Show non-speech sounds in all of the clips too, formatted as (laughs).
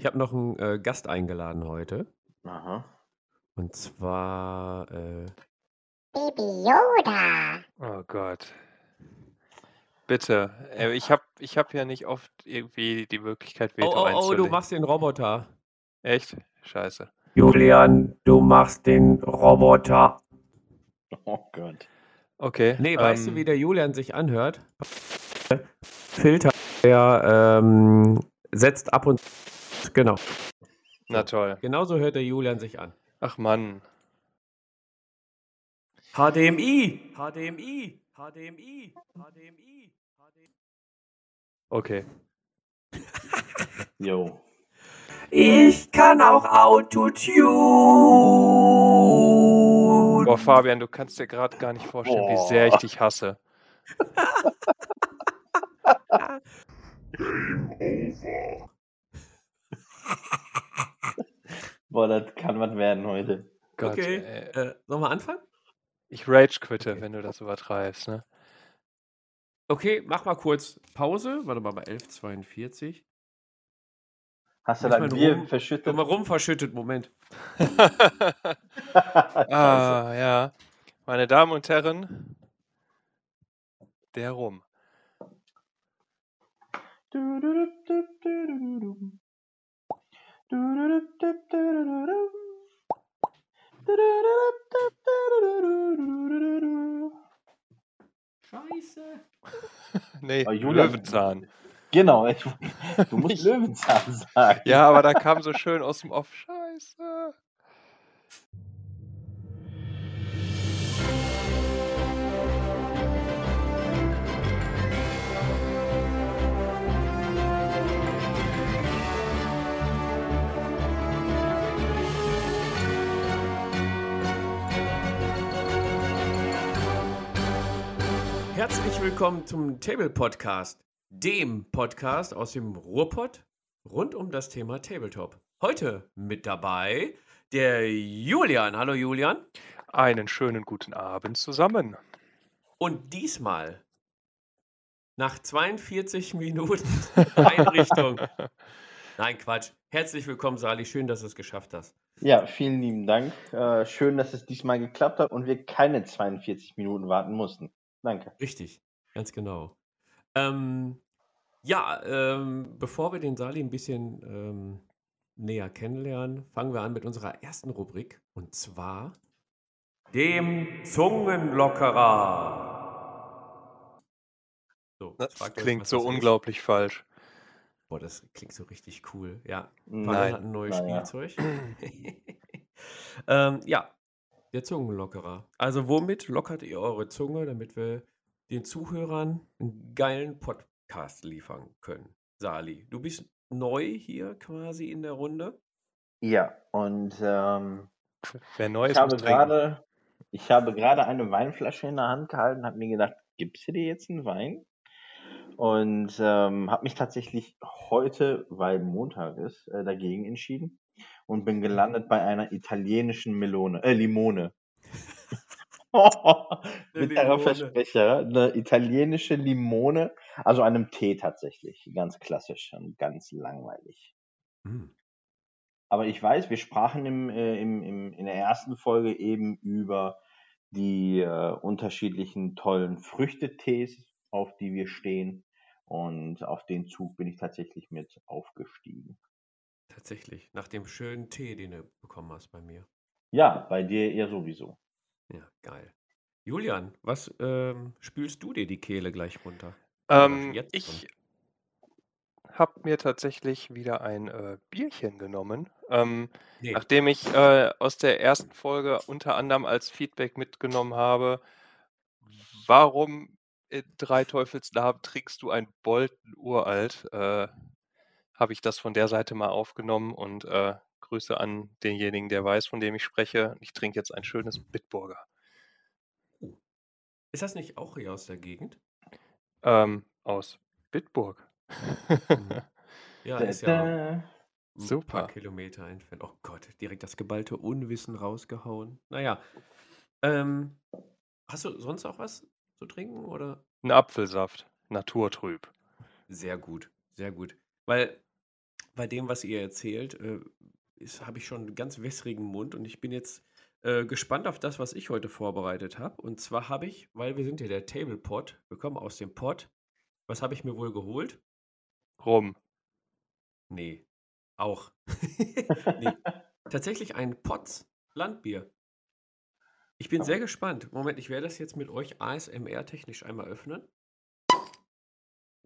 Ich habe noch einen äh, Gast eingeladen heute. Aha. Und zwar äh, Baby Yoda. Oh Gott. Bitte. Äh, Ich habe ich hab ja nicht oft irgendwie die Möglichkeit, Oh, Veto oh, oh, du einzulegen. machst den Roboter. Echt? Scheiße. Julian, du machst den Roboter. Oh Gott. Okay. Nee, weißt du, ähm, wie der Julian sich anhört? Filter, der ähm, setzt ab und genau. Na toll. Genauso hört der Julian sich an. Ach Mann. HDMI, HDMI, HDMI, HDMI, HDMI. Okay. (laughs) Jo. Ich kann auch Autotune. Boah, Fabian, du kannst dir gerade gar nicht vorstellen, wie sehr ich Boah. dich hasse. (laughs) (laughs) Boah, das kann was werden heute. Gott, Okay, äh, sollen wir anfangen? Ich rage quitte, Okay. wenn du das übertreibst, ne? Okay, mach mal kurz Pause. Warte mal bei 11.42. Hast du da Bier rum- verschüttet? Mal rum, verschüttet. Moment. (laughs) ah, ja. Meine Damen und Herren, der rum. Scheiße. (laughs) Nee, Oh, Julian- Löwenzahn. Genau, ich, du musst (laughs) Löwenzahn sagen. Ja, aber da kam so schön aus dem Off. Scheiße. Herzlich willkommen zum Table Podcast, dem Podcast aus dem Ruhrpott rund um das Thema Tabletop. Heute mit dabei der Julian. Hallo Julian. Einen schönen guten Abend zusammen. Und diesmal nach 42 (laughs) Minuten Einrichtung. (laughs) Nein, Quatsch. Herzlich willkommen, Sali. Schön, dass du es geschafft hast. Ja, vielen lieben Dank. Äh, schön, dass es diesmal geklappt hat und wir keine 42 Minuten warten mussten. Danke. Richtig, ganz genau. Ähm, ja, ähm, bevor wir den Sali ein bisschen ähm, näher kennenlernen, fangen wir an mit unserer ersten Rubrik und zwar dem Zungenlockerer. So, Das euch, klingt was so das ist. unglaublich falsch. Boah, das klingt so richtig cool. Ja, Nein. Fabian hat ein neues. Spielzeug. (laughs) ähm, ja, der Zungenlockerer. Also womit lockert ihr eure Zunge, damit wir den Zuhörern einen geilen Podcast liefern können? Sali, du bist neu hier quasi in der Runde. Ja, und ähm, Wer Neues ich habe gerade ich habe gerade eine Weinflasche in der Hand gehalten, habe mir gedacht, gibst du dir jetzt einen Wein? Und ähm, habe mich tatsächlich heute, weil Montag ist, äh, dagegen entschieden und bin gelandet bei einer italienischen Melone, äh, Limone. (laughs) Bitterer Limone. Versprecher, eine italienische Limone, also einem Tee tatsächlich, ganz klassisch und ganz langweilig. Hm. Aber ich weiß, wir sprachen im, äh, im, im, in der ersten Folge eben über die äh, unterschiedlichen tollen Früchtetees, auf die wir stehen. Und auf den Zug bin ich tatsächlich mit aufgestiegen. Tatsächlich, nach dem schönen Tee, den du bekommen hast bei mir. Ja, bei dir eher sowieso. Ja, geil. Julian, was ähm, spülst du dir die Kehle gleich runter? Ähm, jetzt ich habe mir tatsächlich wieder ein äh, Bierchen genommen. Ähm, Nee, Nachdem ich äh, aus der ersten Folge unter anderem als Feedback mitgenommen habe, warum in drei Teufelsnamen trinkst du ein Bolten uralt, äh, habe ich das von der Seite mal aufgenommen und äh, Grüße an denjenigen, der weiß, von dem ich spreche. Ich trinke jetzt ein schönes Bitburger. ist das nicht auch hier aus der Gegend? Ähm, aus Bitburg. Mhm. Ja, ist ja ein Super. paar Kilometer entfernt. Oh Gott, direkt das geballte Unwissen rausgehauen. Naja, ähm, hast du sonst auch was zu trinken oder? Ein Apfelsaft, naturtrüb. Sehr gut, sehr gut. Weil, bei dem, was ihr erzählt, äh, habe ich schon einen ganz wässrigen Mund und ich bin jetzt äh, gespannt auf das, was ich heute vorbereitet habe. Und zwar habe ich, weil wir sind ja der Tablepot, wir kommen aus dem Pot. Was habe ich mir wohl geholt? Rum. Nee, auch. (laughs) nee, tatsächlich ein Potz Landbier. Ich bin sehr gespannt. Moment, ich werde das jetzt mit euch ASMR-technisch einmal öffnen.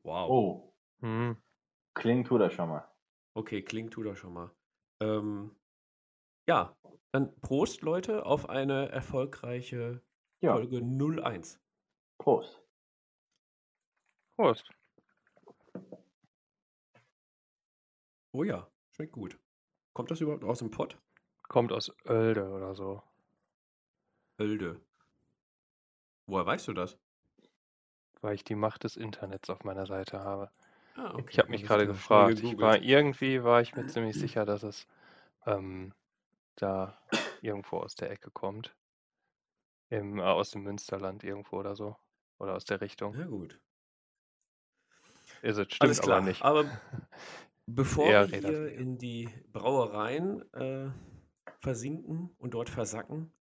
Wow. Oh, Hm. klingt tut das schon mal. Okay, klingt tut er schon mal. Ähm, ja, dann Prost, Leute, auf eine erfolgreiche Ja, Folge 01. Prost. Prost. Oh ja, schmeckt gut. Kommt das überhaupt aus dem Pott? Kommt aus Oelde oder so. Hölde. Woher weißt du das? Weil ich die Macht des Internets auf meiner Seite habe. Ah, Ich habe mich gerade gefragt. Ich war irgendwie war ich mir ziemlich (clears throat) sicher, dass es ähm, da irgendwo aus der Ecke kommt. Im, äh, aus dem Münsterland irgendwo oder so. Oder aus der Richtung. Na gut. Ist es, stimmt Alles klar. aber nicht. Aber (laughs) bevor wir hier in die Brauereien äh, versinken und dort versacken,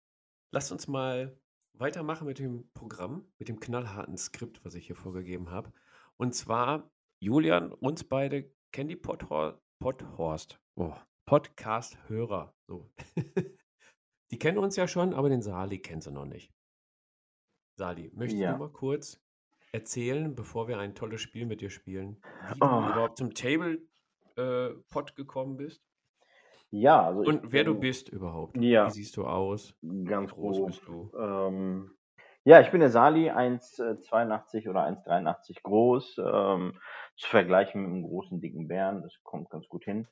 lasst uns mal weitermachen mit dem Programm, mit dem knallharten Skript, was ich hier vorgegeben habe. Und zwar, Julian, uns beide kennen die Podhor Podhorst, oh, Podcast-Hörer. So. (laughs) die kennen uns ja schon, aber den Sali kennen sie noch nicht. Sali, möchtest Ja. du mal kurz erzählen, bevor wir ein tolles Spiel mit dir spielen, wie Oh. du überhaupt zum Table äh, gekommen bist Ja, also und wer du bin bist überhaupt. Ja. Wie siehst du aus? Wie ganz groß grob. bist du? Ähm, ja, ich bin der Sali, 1,82 oder 1,83 groß. Ähm, zu vergleichen mit einem großen, dicken Bären, das kommt ganz gut hin.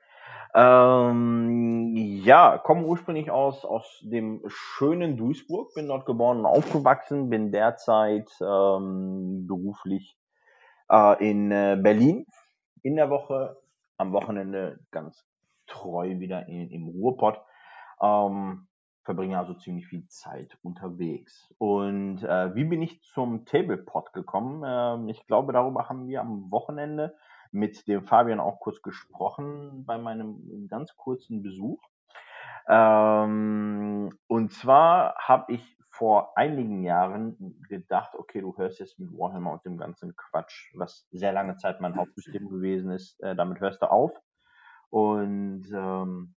Ähm, ja, komme ursprünglich aus, aus dem schönen Duisburg, bin dort geboren und aufgewachsen, bin derzeit ähm, beruflich äh, in äh, Berlin in der Woche, am Wochenende ganz treu wieder in, im Ruhrpott. Ähm, verbringe also ziemlich viel Zeit unterwegs. Und äh, wie bin ich zum Tablepot gekommen? Ähm, ich glaube, darüber haben wir am Wochenende mit dem Fabian auch kurz gesprochen bei meinem ganz kurzen Besuch. Ähm, und zwar habe ich vor einigen Jahren gedacht, okay, du hörst jetzt mit Warhammer und dem ganzen Quatsch, was sehr lange Zeit mein Hauptsystem gewesen ist, äh, damit hörst du auf. Und ähm,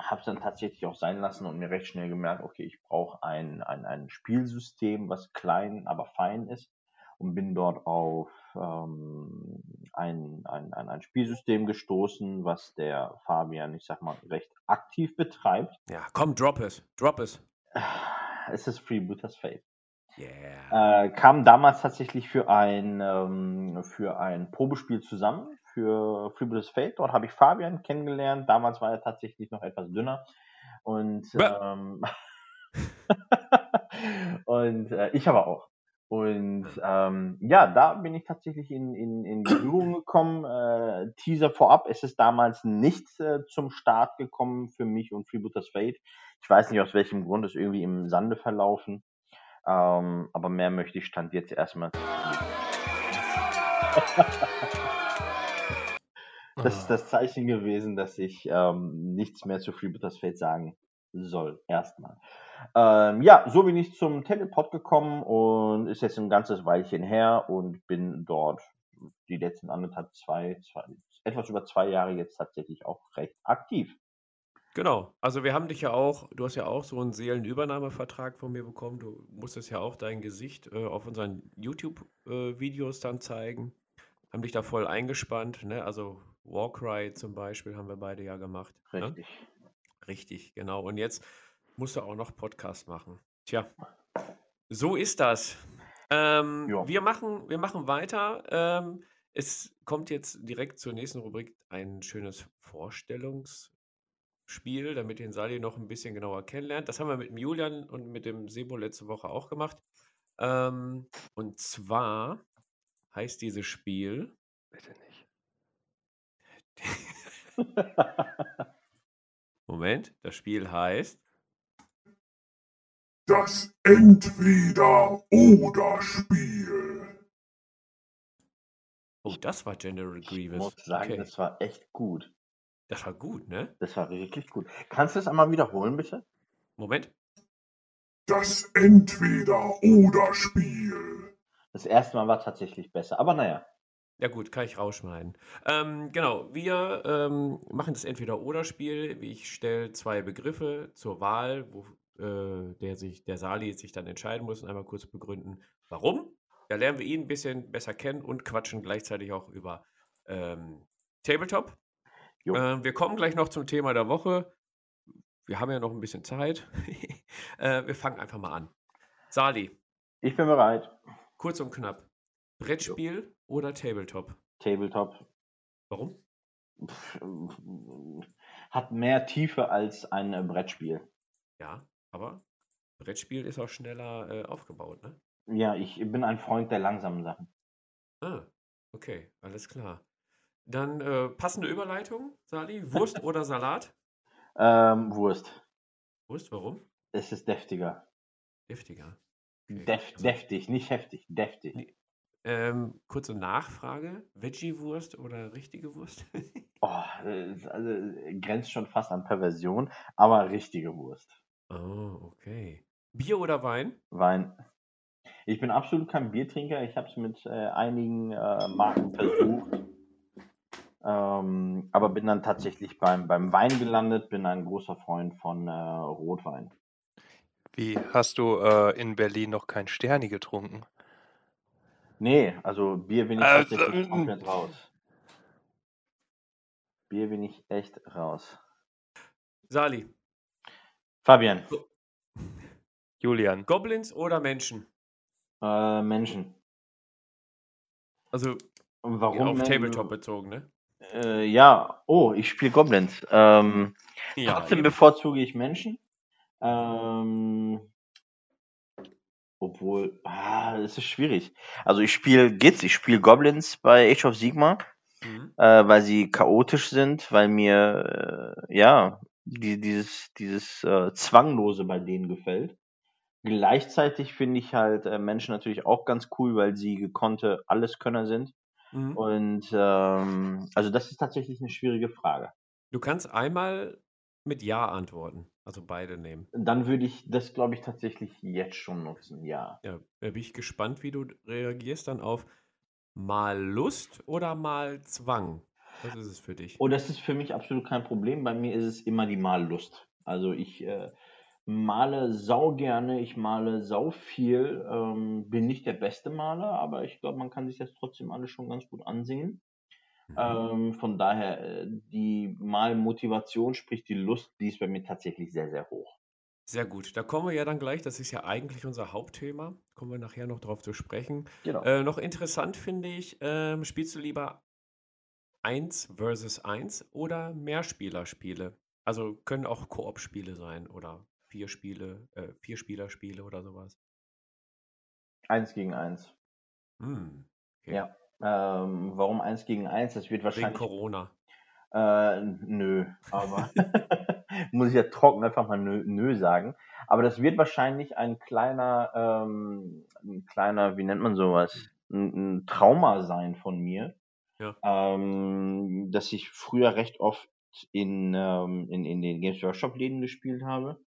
habe es dann tatsächlich auch sein lassen und mir recht schnell gemerkt, okay, ich brauche ein, ein, ein Spielsystem, was klein, aber fein ist und bin dort auf ähm, ein, ein, ein, ein Spielsystem gestoßen, was der Fabian, ich sag mal, recht aktiv betreibt. Ja, komm, drop es. Drop es. Es ist Freebooters Fate. Yeah. Äh, kam damals tatsächlich für ein, ähm, für ein Probespiel zusammen, für Freebooters Fate. Dort habe ich Fabian kennengelernt. Damals war er tatsächlich noch etwas dünner. Und, ähm, (laughs) und äh, ich aber auch. Und ähm, ja, da bin ich tatsächlich in, in, in Berührung gekommen. Äh, Teaser vorab, es ist damals nicht äh, zum Start gekommen für mich und Freebooters Fate. Ich weiß nicht aus welchem Grund, ist irgendwie im Sande verlaufen. Ähm, aber mehr möchte ich Stand jetzt erstmal. (laughs) Das ist Ah. das Zeichen gewesen, dass ich ähm, nichts mehr zu Freebooters Fate sagen soll. Erstmal. Ähm, ja, so bin ich zum Telepod gekommen und ist jetzt ein ganzes Weilchen her und bin dort die letzten anderthalb, zwei, zwei, etwas über zwei Jahre jetzt tatsächlich auch recht aktiv. Genau. Also wir haben dich ja auch, du hast ja auch so einen Seelenübernahmevertrag von mir bekommen. Du musstest ja auch dein Gesicht äh, auf unseren YouTube-Videos dann zeigen. Haben dich da voll eingespannt, ne? Also Warcry zum Beispiel haben wir beide ja gemacht. Ne? Richtig. Richtig, genau. Und jetzt musst du auch noch Podcast machen. Tja, so ist das. Ähm, Ja. wir, machen, wir machen weiter. Ähm, es kommt jetzt direkt zur nächsten Rubrik ein schönes Vorstellungsspiel, damit ihr den Sali noch ein bisschen genauer kennenlernt. Das haben wir mit dem Julian und mit dem Sebo letzte Woche auch gemacht. Ähm, und zwar heißt dieses Spiel Bitte nicht. (laughs) Moment, das Spiel heißt Das Entweder-Oder-Spiel. Oh, das war General Ich Grievous. muss sagen, Okay. das war echt gut. Das war gut, ne? Das war wirklich gut. Kannst du es einmal wiederholen, bitte? Moment. Das Entweder-Oder-Spiel. Das erste Mal war tatsächlich besser, aber naja. Ja gut, kann ich rausschneiden. Ähm, genau, wir ähm, machen das Entweder-Oder-Spiel. Ich stelle zwei Begriffe zur Wahl, wo äh, der, sich, der Sali sich dann entscheiden muss und einmal kurz begründen, warum. Da lernen wir ihn ein bisschen besser kennen und quatschen gleichzeitig auch über ähm, Tabletop. Jo. Äh, wir kommen gleich noch zum Thema der Woche. Wir haben ja noch ein bisschen Zeit. (laughs) äh, wir fangen einfach mal an. Sali, Ich bin bereit. kurz und knapp. Brettspiel oder Tabletop? Tabletop Warum? hat mehr Tiefe als ein äh, Brettspiel. Ja, aber Brettspiel ist auch schneller äh, aufgebaut, ne? Ja, ich bin ein Freund der langsamen Sachen. Ah, okay, alles klar. Dann äh, passende Überleitung, Sali. Wurst (laughs) oder Salat? Ähm, Wurst. Wurst, warum? Es ist deftiger. Deftiger. Okay, Def also- deftig, nicht heftig, deftig. Ähm, kurze Nachfrage: Veggie-Wurst oder richtige Wurst? (laughs) Oh, also grenzt schon fast an Perversion, aber richtige Wurst. oh, okay. Bier oder Wein? Wein. Ich bin absolut kein Biertrinker. Ich habe es mit äh, einigen äh, Marken versucht. Ähm, aber bin dann tatsächlich beim, beim Wein gelandet, bin ein großer Freund von äh, Rotwein. Wie hast du äh, in Berlin noch kein Sterni getrunken? Nee, also Bier bin ich Äh, tatsächlich äh, komplett raus. Bier bin ich echt raus. Sali, Fabian, Julian, Goblins oder Menschen? äh, Menschen. Also Warum? auf Tabletop bezogen, ne? Äh, ja, oh, ich spiele Goblins. Ähm, Trotzdem eben. bevorzuge ich Menschen. Ähm, obwohl, ah, es ist schwierig. Also ich spiele Gits, ich spiele Goblins bei Age of Sigma, Mhm. äh, weil sie chaotisch sind, weil mir äh, ja die, dieses dieses äh, zwanglose bei denen gefällt. Gleichzeitig finde ich halt äh, Menschen natürlich auch ganz cool, weil sie gekonnte Alleskönner sind. Mhm. Und ähm, also das ist tatsächlich eine schwierige Frage. Du kannst einmal mit Ja antworten, also beide nehmen. Dann würde ich das, glaube ich, tatsächlich jetzt schon nutzen, ja. Ja, da bin ich gespannt, wie du reagierst dann auf mal Lust oder mal Zwang. Was ist es für dich? Oh, das ist für mich absolut kein Problem. Bei mir ist es immer die Mallust. Also ich äh, male sau gerne, ich male sau viel, ähm, bin nicht der beste Maler, aber ich glaube, man kann sich das trotzdem alles schon ganz gut ansehen. Mhm. Ähm, von daher, äh, die Malmotivation, sprich die Lust, die ist bei mir tatsächlich sehr, sehr hoch. Sehr gut. Da kommen wir ja dann gleich. Das ist ja eigentlich unser Hauptthema. Kommen wir nachher noch drauf zu sprechen. Genau. Äh, noch interessant finde ich, ähm, spielst du lieber 1 versus 1 oder Mehrspielerspiele? Also können auch Koop-Spiele sein oder vier Spiele, äh, Vier-Spieler-Spiele oder sowas. Eins gegen eins. Hm, okay. Ja. Ähm, warum eins gegen eins? Das wird Wegen wahrscheinlich. Corona. Äh, nö, aber (laughs) muss ich ja trocken einfach mal nö, nö sagen. Aber das wird wahrscheinlich ein kleiner, ähm, ein kleiner, wie nennt man sowas? Ein, ein Trauma sein von mir. Ja. Ähm, dass ich früher recht oft in, ähm, in, in den Games Workshop-Läden gespielt habe.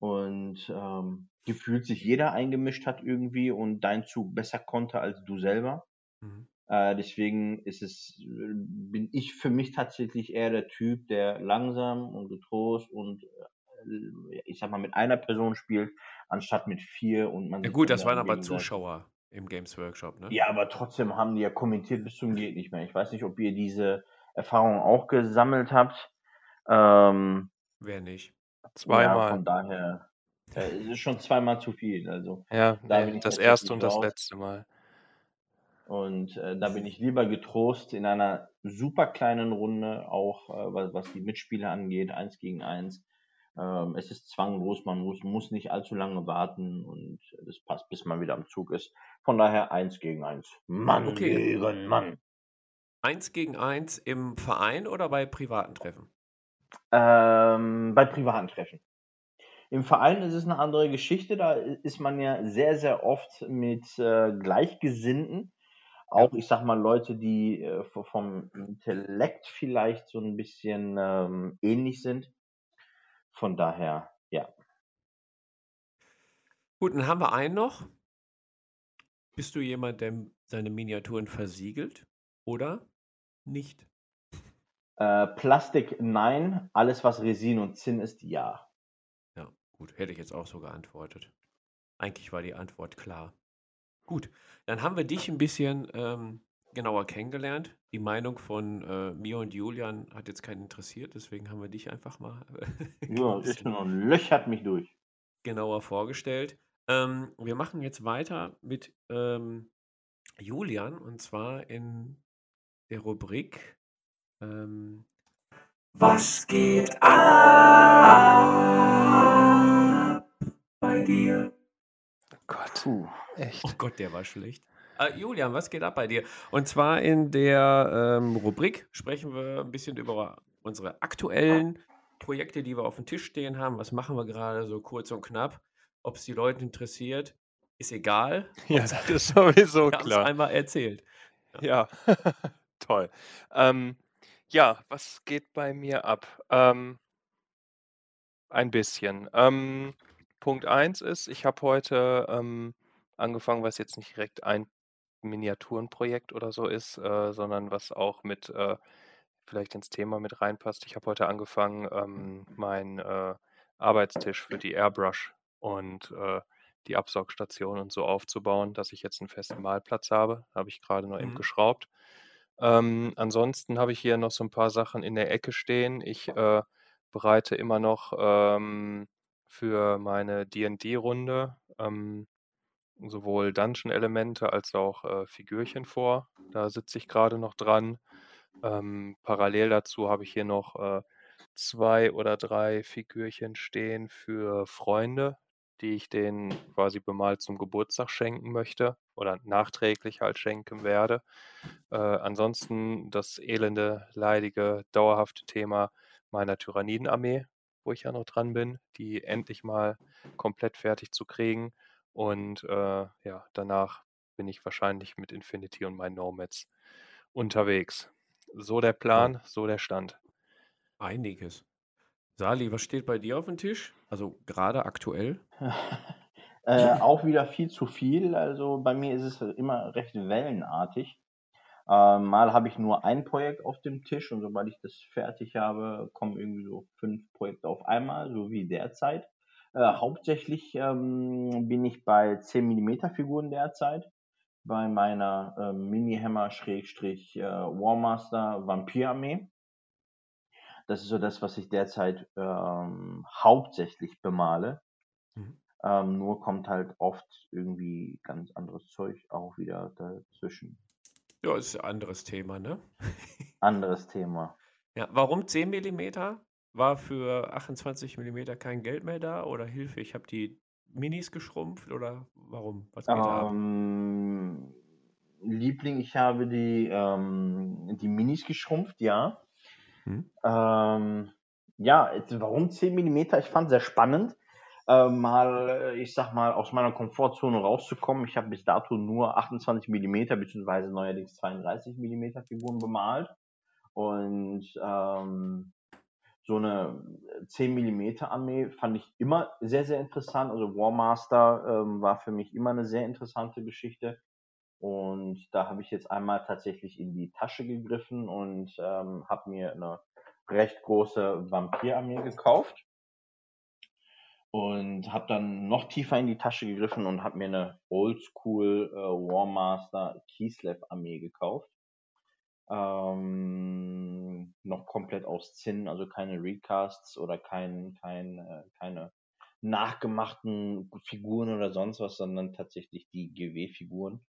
Und ähm, gefühlt sich jeder eingemischt hat irgendwie und dein Zug besser konnte als du selber. Mhm. Äh, deswegen ist es, äh, bin ich für mich tatsächlich eher der Typ, der langsam und getrost und äh, ich sag mal mit einer Person spielt, anstatt mit vier und man Ja gut, das waren aber Zuschauer im Games Workshop, ne? Ja, aber trotzdem haben die ja kommentiert bis zum geht nicht mehr. Ich weiß nicht, ob ihr diese Erfahrung auch gesammelt habt. Ähm, Wer nicht? ja, zweimal. von daher, äh, es ist schon zweimal zu viel. Also Ja, Da nee, das erste und das raus. letzte Mal. Und äh, da bin ich lieber getrost in einer super kleinen Runde, auch äh, was, was die Mitspieler angeht, eins gegen eins. Ähm, es ist zwanglos, man muss, muss nicht allzu lange warten und das passt, bis man wieder am Zug ist. Von daher eins gegen eins. Mann Okay. gegen Mann. Eins gegen eins im Verein oder bei privaten Treffen? Ähm, bei privaten Treffen. Im Verein ist es eine andere Geschichte. Da ist man ja sehr, sehr oft mit äh, Gleichgesinnten. Auch, ich sag mal, Leute, die äh, vom Intellekt vielleicht so ein bisschen ähm, ähnlich sind. Von daher, ja. Gut, dann haben wir einen noch. Bist du jemand, der seine Miniaturen versiegelt oder nicht? Äh, Plastik, nein. Alles, was Resin und Zinn ist, ja. Ja, gut, hätte ich jetzt auch so geantwortet. Eigentlich war die Antwort klar. Gut, dann haben wir dich ein bisschen ähm, genauer kennengelernt. Die Meinung von äh, mir und Julian hat jetzt keinen interessiert, deswegen haben wir dich einfach mal (laughs) Ja, ist bisschen nur löchert mich durch. genauer vorgestellt. Ähm, wir machen jetzt weiter mit ähm, Julian und zwar in der Rubrik ähm, Was geht ab bei dir? Gott, Puh. Echt. Oh Gott, der war schlecht. Äh, Julian, was geht ab bei dir? Und zwar in der ähm, Rubrik sprechen wir ein bisschen über unsere aktuellen Projekte, die wir auf dem Tisch stehen haben. Was machen wir gerade so kurz und knapp? Ob es die Leute interessiert, ist egal. (laughs) Ja, das ist sowieso (laughs) Wir klar. einmal erzählt. Ja, (laughs) toll. Ähm, ja, was geht bei mir ab? Ähm, ein bisschen. Ähm, Punkt eins ist, ich habe heute ähm, angefangen, was jetzt nicht direkt ein Miniaturenprojekt oder so ist, äh, sondern was auch mit äh, vielleicht ins Thema mit reinpasst. Ich habe heute angefangen, ähm, meinen äh, Arbeitstisch für die Airbrush und äh, die Absaugstation und so aufzubauen, dass ich jetzt einen festen Malplatz habe. Habe ich gerade noch eben Mhm. geschraubt. Ähm, ansonsten habe ich hier noch so ein paar Sachen in der Ecke stehen. Ich äh, bereite immer noch ähm, für meine D&D-Runde ähm, sowohl Dungeon-Elemente als auch äh, Figürchen vor. Da sitze ich gerade noch dran. Ähm, parallel dazu habe ich hier noch äh, zwei oder drei Figürchen stehen für Freunde, die ich denen quasi bemalt zum Geburtstag schenken möchte oder nachträglich halt schenken werde. Äh, ansonsten das elende, leidige, dauerhafte Thema meiner Tyrannidenarmee, wo ich ja noch dran bin, die endlich mal komplett fertig zu kriegen. Und äh, ja, danach bin ich wahrscheinlich mit Infinity und meinen Nomads unterwegs. So der Plan, so der Stand. Einiges. Sali, was steht bei dir auf dem Tisch? Also gerade aktuell? (laughs) (clears throat) äh, auch wieder viel zu viel. Also bei mir ist es immer recht wellenartig. Äh, mal habe ich nur ein Projekt auf dem Tisch und sobald ich das fertig habe, kommen irgendwie so fünf Projekte auf einmal, so wie derzeit. Äh, hauptsächlich ähm, bin ich bei 10 mm Figuren derzeit. Bei meiner äh, Mini-Hammer-Schrägstrich äh, Warmaster Vampirarmee. Das ist so das, was ich derzeit ähm, hauptsächlich bemale. Mhm. Ähm, nur kommt halt oft irgendwie ganz anderes Zeug auch wieder dazwischen. Ja, ist ein anderes Thema, ne? (laughs) Anderes Thema. Ja, warum 10 mm? War für 28 mm kein Geld mehr da oder Hilfe? Ich habe die Minis geschrumpft oder warum? Was geht da ab? Ähm, Liebling, ich habe die, ähm, die Minis geschrumpft, ja. Hm? Ähm, ja, warum 10 mm? Ich fand sehr spannend, äh, mal, ich sag mal, aus meiner Komfortzone rauszukommen. Ich habe bis dato nur 28 mm beziehungsweise neuerdings 32 mm Figuren bemalt. Und ähm, so eine 10 mm Armee fand ich immer sehr, sehr interessant. Also Warmaster ähm, war für mich immer eine sehr interessante Geschichte. Und da habe ich jetzt einmal tatsächlich in die Tasche gegriffen und ähm, habe mir eine recht große Vampirarmee gekauft. Und habe dann noch tiefer in die Tasche gegriffen und habe mir eine Oldschool äh, Warmaster Kislev Armee gekauft. Ähm, noch komplett aus Zinn, also keine Recasts oder kein, kein, äh, keine nachgemachten Figuren oder sonst was, sondern tatsächlich die GW-Figuren.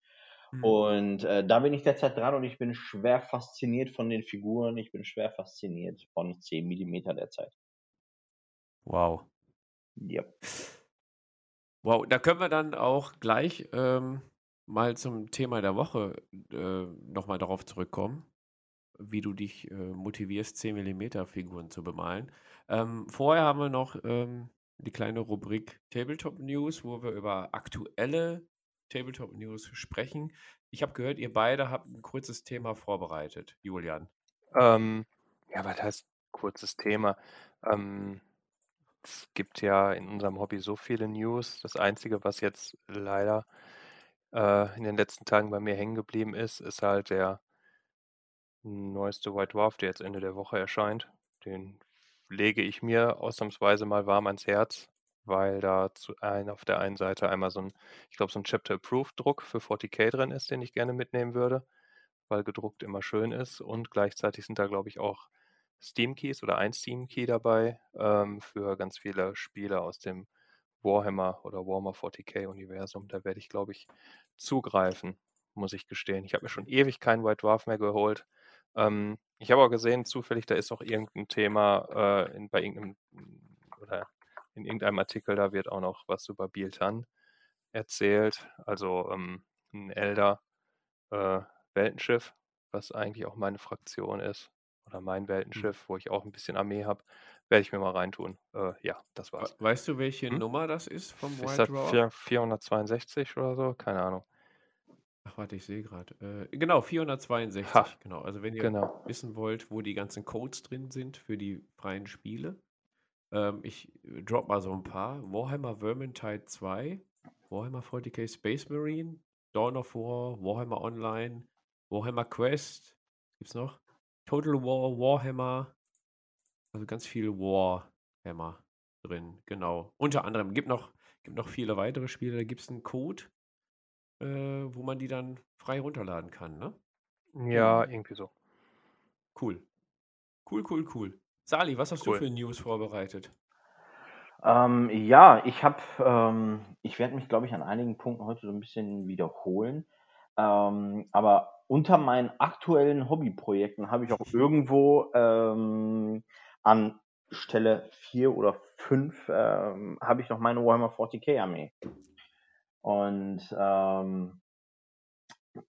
Hm. Und äh, da bin ich derzeit dran und ich bin schwer fasziniert von den Figuren. Ich bin schwer fasziniert von 10 mm derzeit. Wow. Ja. Wow, da können wir dann auch gleich ähm, mal zum Thema der Woche äh, nochmal darauf zurückkommen, wie du dich äh, motivierst, 10 mm Figuren zu bemalen. Ähm, vorher haben wir noch ähm, die kleine Rubrik Tabletop News, wo wir über aktuelle Tabletop News sprechen. Ich habe gehört, ihr beide habt ein kurzes Thema vorbereitet, Julian. Ähm, ja, was heißt kurzes Thema? Ähm, es gibt ja in unserem Hobby so viele News. Das Einzige, was jetzt leider äh, in den letzten Tagen bei mir hängen geblieben ist, ist halt der neueste White Dwarf, der jetzt Ende der Woche erscheint. Den lege ich mir ausnahmsweise mal warm ans Herz, weil da ein, auf der einen Seite einmal so ein, ich glaube, so ein Chapter Approved Druck für 40k drin ist, den ich gerne mitnehmen würde, weil gedruckt immer schön ist und gleichzeitig sind da, glaube ich, auch Steam Keys oder ein Steam Key dabei ähm, für ganz viele Spiele aus dem Warhammer oder Warhammer 40k Universum. Da werde ich, glaube ich, zugreifen, muss ich gestehen. Ich habe mir schon ewig keinen White Dwarf mehr geholt. Ähm, ich habe auch gesehen, zufällig, da ist auch irgendein Thema äh, in, bei irgendeinem oder in irgendeinem Artikel, da wird auch noch was über Biltan erzählt. Also ähm, ein Elder äh, Weltenschiff, was eigentlich auch meine Fraktion ist. Oder mein Hm. Weltenschiff, wo ich auch ein bisschen Armee habe. Werde ich mir mal reintun. Äh, ja, das war's. Weißt du, welche Hm? Nummer das ist vom Ist White das Dwarf? vier- 462 oder so? Keine Ahnung. Ach, warte, ich sehe gerade. Äh, genau, 462. Ha, Genau. Also, wenn ihr genau. wissen wollt, wo die ganzen Codes drin sind für die freien Spiele, ähm, ich drop mal so ein paar. Warhammer Vermintide 2, Warhammer 40k Space Marine, Dawn of War, Warhammer Online, Warhammer Quest, gibt's noch? Total War, Warhammer, also ganz viel Warhammer drin, genau. Unter anderem gibt noch, gibt noch viele weitere Spiele, da gibt es einen Code, äh, wo man die dann frei runterladen kann, ne? Ja, irgendwie so. Cool. Cool, cool, cool. Sali, was hast du Cool. für News vorbereitet? Ähm, ja, ich habe, ähm, ich werde mich, glaube ich, an einigen Punkten heute so ein bisschen wiederholen. Ähm, aber unter meinen aktuellen Hobbyprojekten habe ich auch irgendwo ähm, an Stelle 4 oder 5 ähm, habe ich noch meine Warhammer 40k Armee. Und ähm,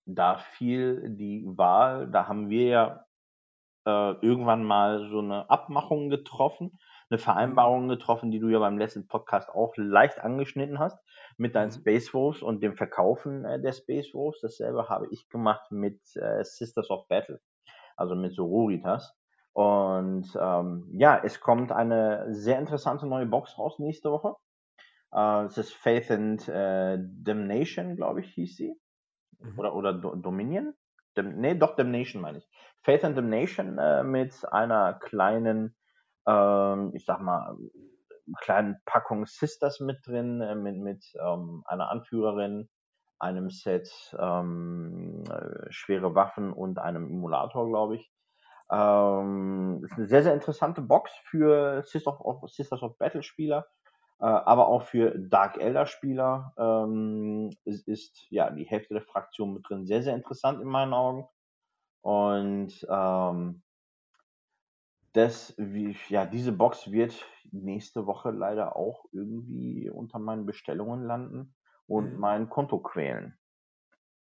da fiel die Wahl, da haben wir ja äh, irgendwann mal so eine Abmachung getroffen, eine Vereinbarung getroffen, die du ja beim letzten Podcast auch leicht angeschnitten hast, mit deinen Mhm. Space Wolves und dem Verkaufen äh, der Space Wolves. Dasselbe habe ich gemacht mit äh, Sisters of Battle, also mit Sororitas. Und ähm, ja, es kommt eine sehr interessante neue Box raus nächste Woche. Äh, es ist Faith and äh, Damnation, glaube ich, hieß sie Mhm. oder, oder Do Dominion? Dem, nee, doch Damnation meine ich. Faith and Damnation äh, mit einer kleinen, ähm, ich sag mal, kleinen Packung Sisters mit drin, äh, mit, mit ähm, einer Anführerin, einem Set ähm, äh, schwere Waffen und einem Emulator, glaube ich. Ähm, ist eine sehr, sehr interessante Box für Sisters of, Sisters of Battle Spieler aber auch für Dark Elder Spieler ähm, es ist ja die Hälfte der Fraktion mit drin. Sehr, sehr interessant in meinen Augen. Und ähm, das, wie, ja, diese Box wird nächste Woche leider auch irgendwie unter meinen Bestellungen landen und Mhm. mein Konto quälen.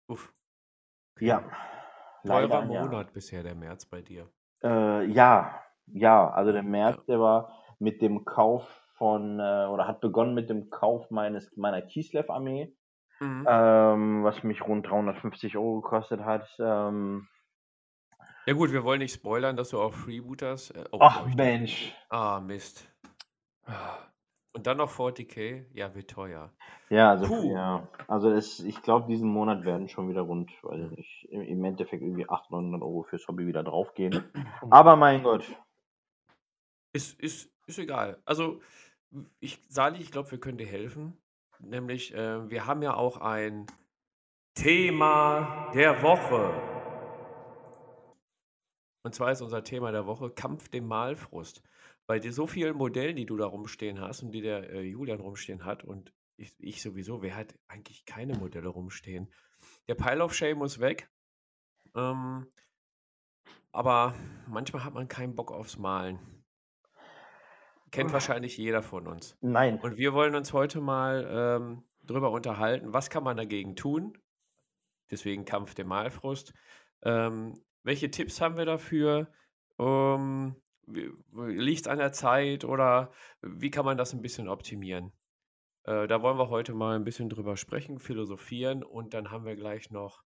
Uff. Ja, leider Teurer ja. Monat bisher, der März bei dir. Äh, ja, ja, also der Ja. März, der war mit dem Kauf von, äh, oder hat begonnen mit dem Kauf meines, meiner Kislev-Armee, Mhm. ähm, was mich rund 350 Euro gekostet hat. Ähm, Ja gut, wir wollen nicht spoilern, dass du auch Freebooters. Äh, oh, ach. Mensch. Ah, Mist. Und dann noch 40k? Ja, wird teuer. Ja, also, Puh. ja, also es, ich glaube, diesen Monat werden schon wieder rund, weiß ich nicht, im, im Endeffekt irgendwie 800, 900 Euro fürs Hobby wieder draufgehen. (clears throat) Aber mein Gott, Ist, ist, ist egal. Also, ich, Sali, ich glaube, wir können dir helfen. Nämlich, äh, wir haben ja auch ein Thema der Woche. Und zwar ist unser Thema der Woche Kampf dem Malfrust. Bei dir so vielen Modellen, die du da rumstehen hast und die der äh, Julian rumstehen hat und ich, ich sowieso, wer hat eigentlich keine Modelle rumstehen? Der Pile of Shame muss weg. Ähm, aber manchmal hat man keinen Bock aufs Malen. Kennt wahrscheinlich jeder von uns. nein. Und wir wollen uns heute mal ähm, drüber unterhalten, was kann man dagegen tun? Deswegen Kampf dem Malfrust. Ähm, welche Tipps haben wir dafür? Ähm, Liegt es an der Zeit oder wie kann man das ein bisschen optimieren? Äh, da wollen wir heute mal ein bisschen drüber sprechen, philosophieren und dann haben wir gleich noch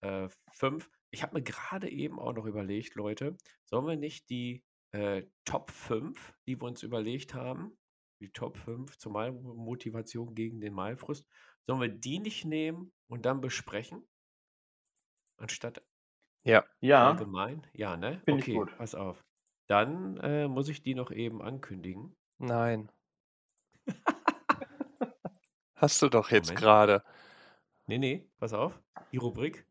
äh, fünf. Ich habe mir gerade eben auch noch überlegt, Leute, sollen wir nicht die äh, Top 5, die wir uns überlegt haben, die Top 5 zur Malmotivation gegen den Malfrust, sollen wir die nicht nehmen und dann besprechen? Anstatt Ja. Ja, allgemein? Ja, ne? ich Okay, gut. pass auf. Dann äh, muss ich die noch eben ankündigen. Nein. (laughs) Hast du doch jetzt gerade. Nee, nee, pass auf. Die Rubrik.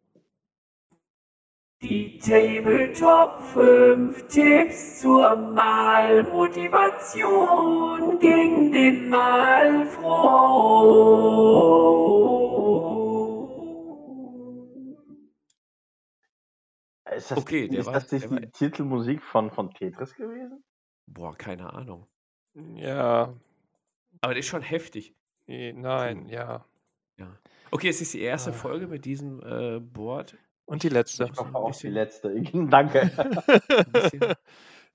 Die Tabletop 5 Tipps zur Malmotivation gegen den Malfroh. Ist das, Okay, der ist war- das nicht der war- die Titelmusik von, von Tetris gewesen? Boah, keine Ahnung. Ja. Aber das ist schon heftig. Nein, Puh. ja. Ja. Okay, es ist die erste Ah. Folge mit diesem äh, Board. Und die letzte. Ich hoffe auch die letzte. (laughs) Danke. Ein (laughs) bisschen,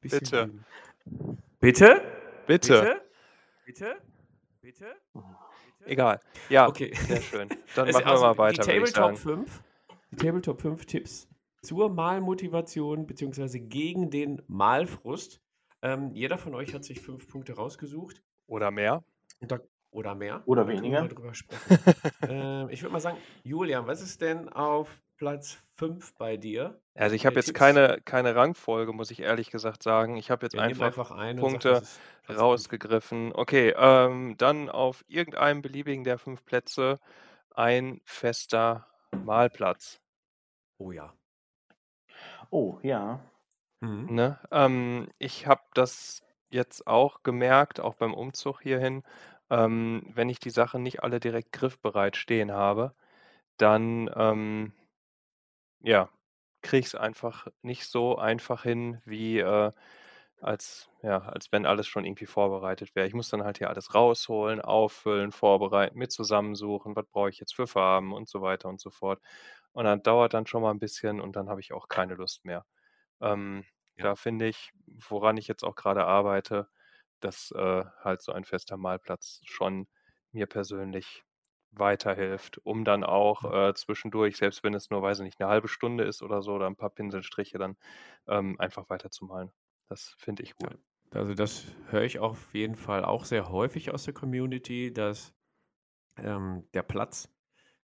bisschen Bitte. Bitte? Bitte. Bitte? Bitte? Bitte? Egal. Ja, Okay. sehr schön. (laughs) Dann machen wir also mal weiter, Die würde ich Tabletop sagen. 5, die Tabletop 5 Tipps zur Malmotivation bzw. gegen den Malfrust. Ähm, jeder von euch hat sich fünf Punkte rausgesucht Oder mehr. und da, oder mehr. Oder wir weniger. ähm, ich würde mal sagen, Julian, was ist denn auf Platz 5 bei dir? Also ich habe jetzt Tipps? keine, keine Rangfolge, muss ich ehrlich gesagt sagen. Ich habe jetzt Ja, einfach, einfach einen Punkte sag, rausgegriffen. Okay, ähm, dann auf irgendeinem beliebigen der fünf Plätze ein fester Malplatz. Oh ja. Oh, ja. Mhm. Ne? Ähm, ich habe das jetzt auch gemerkt, auch beim Umzug hierhin, ähm, wenn ich die Sachen nicht alle direkt griffbereit stehen habe, dann ähm, ja, kriege ich es einfach nicht so einfach hin, wie äh, als, ja, als wenn alles schon irgendwie vorbereitet wäre. Ich muss dann halt hier alles rausholen, auffüllen, vorbereiten, mit zusammensuchen, was brauche ich jetzt für Farben und so weiter und so fort. Und dann dauert dann schon mal ein bisschen und dann habe ich auch keine Lust mehr. Ähm, Ja. Da finde ich, woran ich jetzt auch gerade arbeite, dass äh, halt so ein fester Malplatz schon mir persönlich weiterhilft, um dann auch äh, zwischendurch, selbst wenn es nur, weiß ich nicht, eine halbe Stunde ist oder so, oder ein paar Pinselstriche, dann ähm, einfach weiterzumalen. Das finde ich gut. Also das höre ich auf jeden Fall auch sehr häufig aus der Community, dass ähm, der Platz,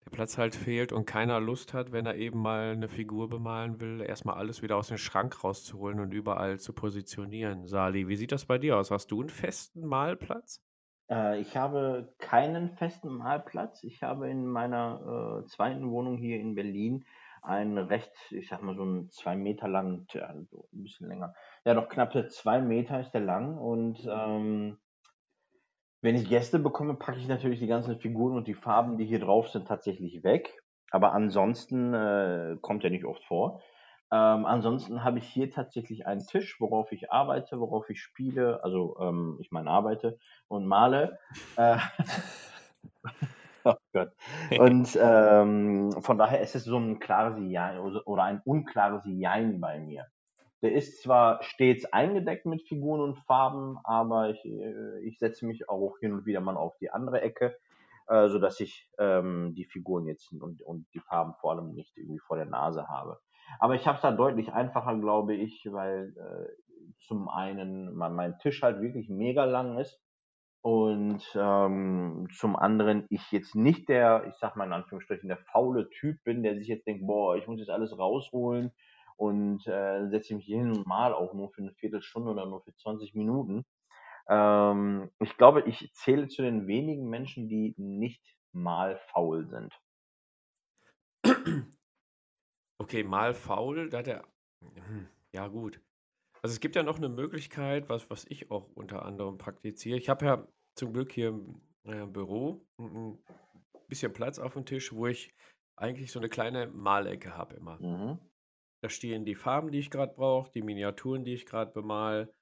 der Platz halt fehlt und keiner Lust hat, wenn er eben mal eine Figur bemalen will, erstmal alles wieder aus dem Schrank rauszuholen und überall zu positionieren. Sali, wie sieht das bei dir aus? Hast du einen festen Malplatz? Äh, ich habe keinen festen Malplatz. Ich habe in meiner äh, zweiten Wohnung hier in Berlin einen recht, ich sag mal so einen zwei Meter langen, tja, so ein bisschen länger. Ja, doch knappe zwei Meter ist der lang und ähm, wenn ich Gäste bekomme, packe ich natürlich die ganzen Figuren und die Farben, die hier drauf sind, tatsächlich weg. Aber ansonsten äh, kommt ja nicht oft vor. Ähm, ansonsten habe ich hier tatsächlich einen Tisch, worauf ich arbeite, worauf ich spiele, also ähm, ich meine arbeite und male. Äh, (laughs) oh Gott. Und ähm, von daher ist es so ein klares Jein oder- oder ein unklares Jein bei mir. Der ist zwar stets eingedeckt mit Figuren und Farben, aber ich, äh, ich setze mich auch hin und wieder mal auf die andere Ecke, äh, sodass ich ähm, die Figuren jetzt und, und die Farben vor allem nicht irgendwie vor der Nase habe. Aber ich habe es da deutlich einfacher, glaube ich, weil äh, zum einen mein, mein Tisch halt wirklich mega lang ist und ähm, zum anderen ich jetzt nicht der, ich sag mal in Anführungsstrichen, der faule Typ bin, der sich jetzt denkt, boah, ich muss jetzt alles rausholen und äh, setze mich hier hin und mal auch nur für eine Viertelstunde oder nur für 20 Minuten. Ähm, ich glaube, ich zähle zu den wenigen Menschen, die nicht mal faul sind. (clears throat) Okay, mal faul, da hat er. Hm, Ja, gut. Also es gibt ja noch eine Möglichkeit, was, was ich auch unter anderem praktiziere. Ich habe ja zum Glück hier im äh, Büro ein bisschen Platz auf dem Tisch, wo ich eigentlich so eine kleine Malecke habe immer. Mhm. Da stehen die Farben, die ich gerade brauche, die Miniaturen, die ich gerade bemal,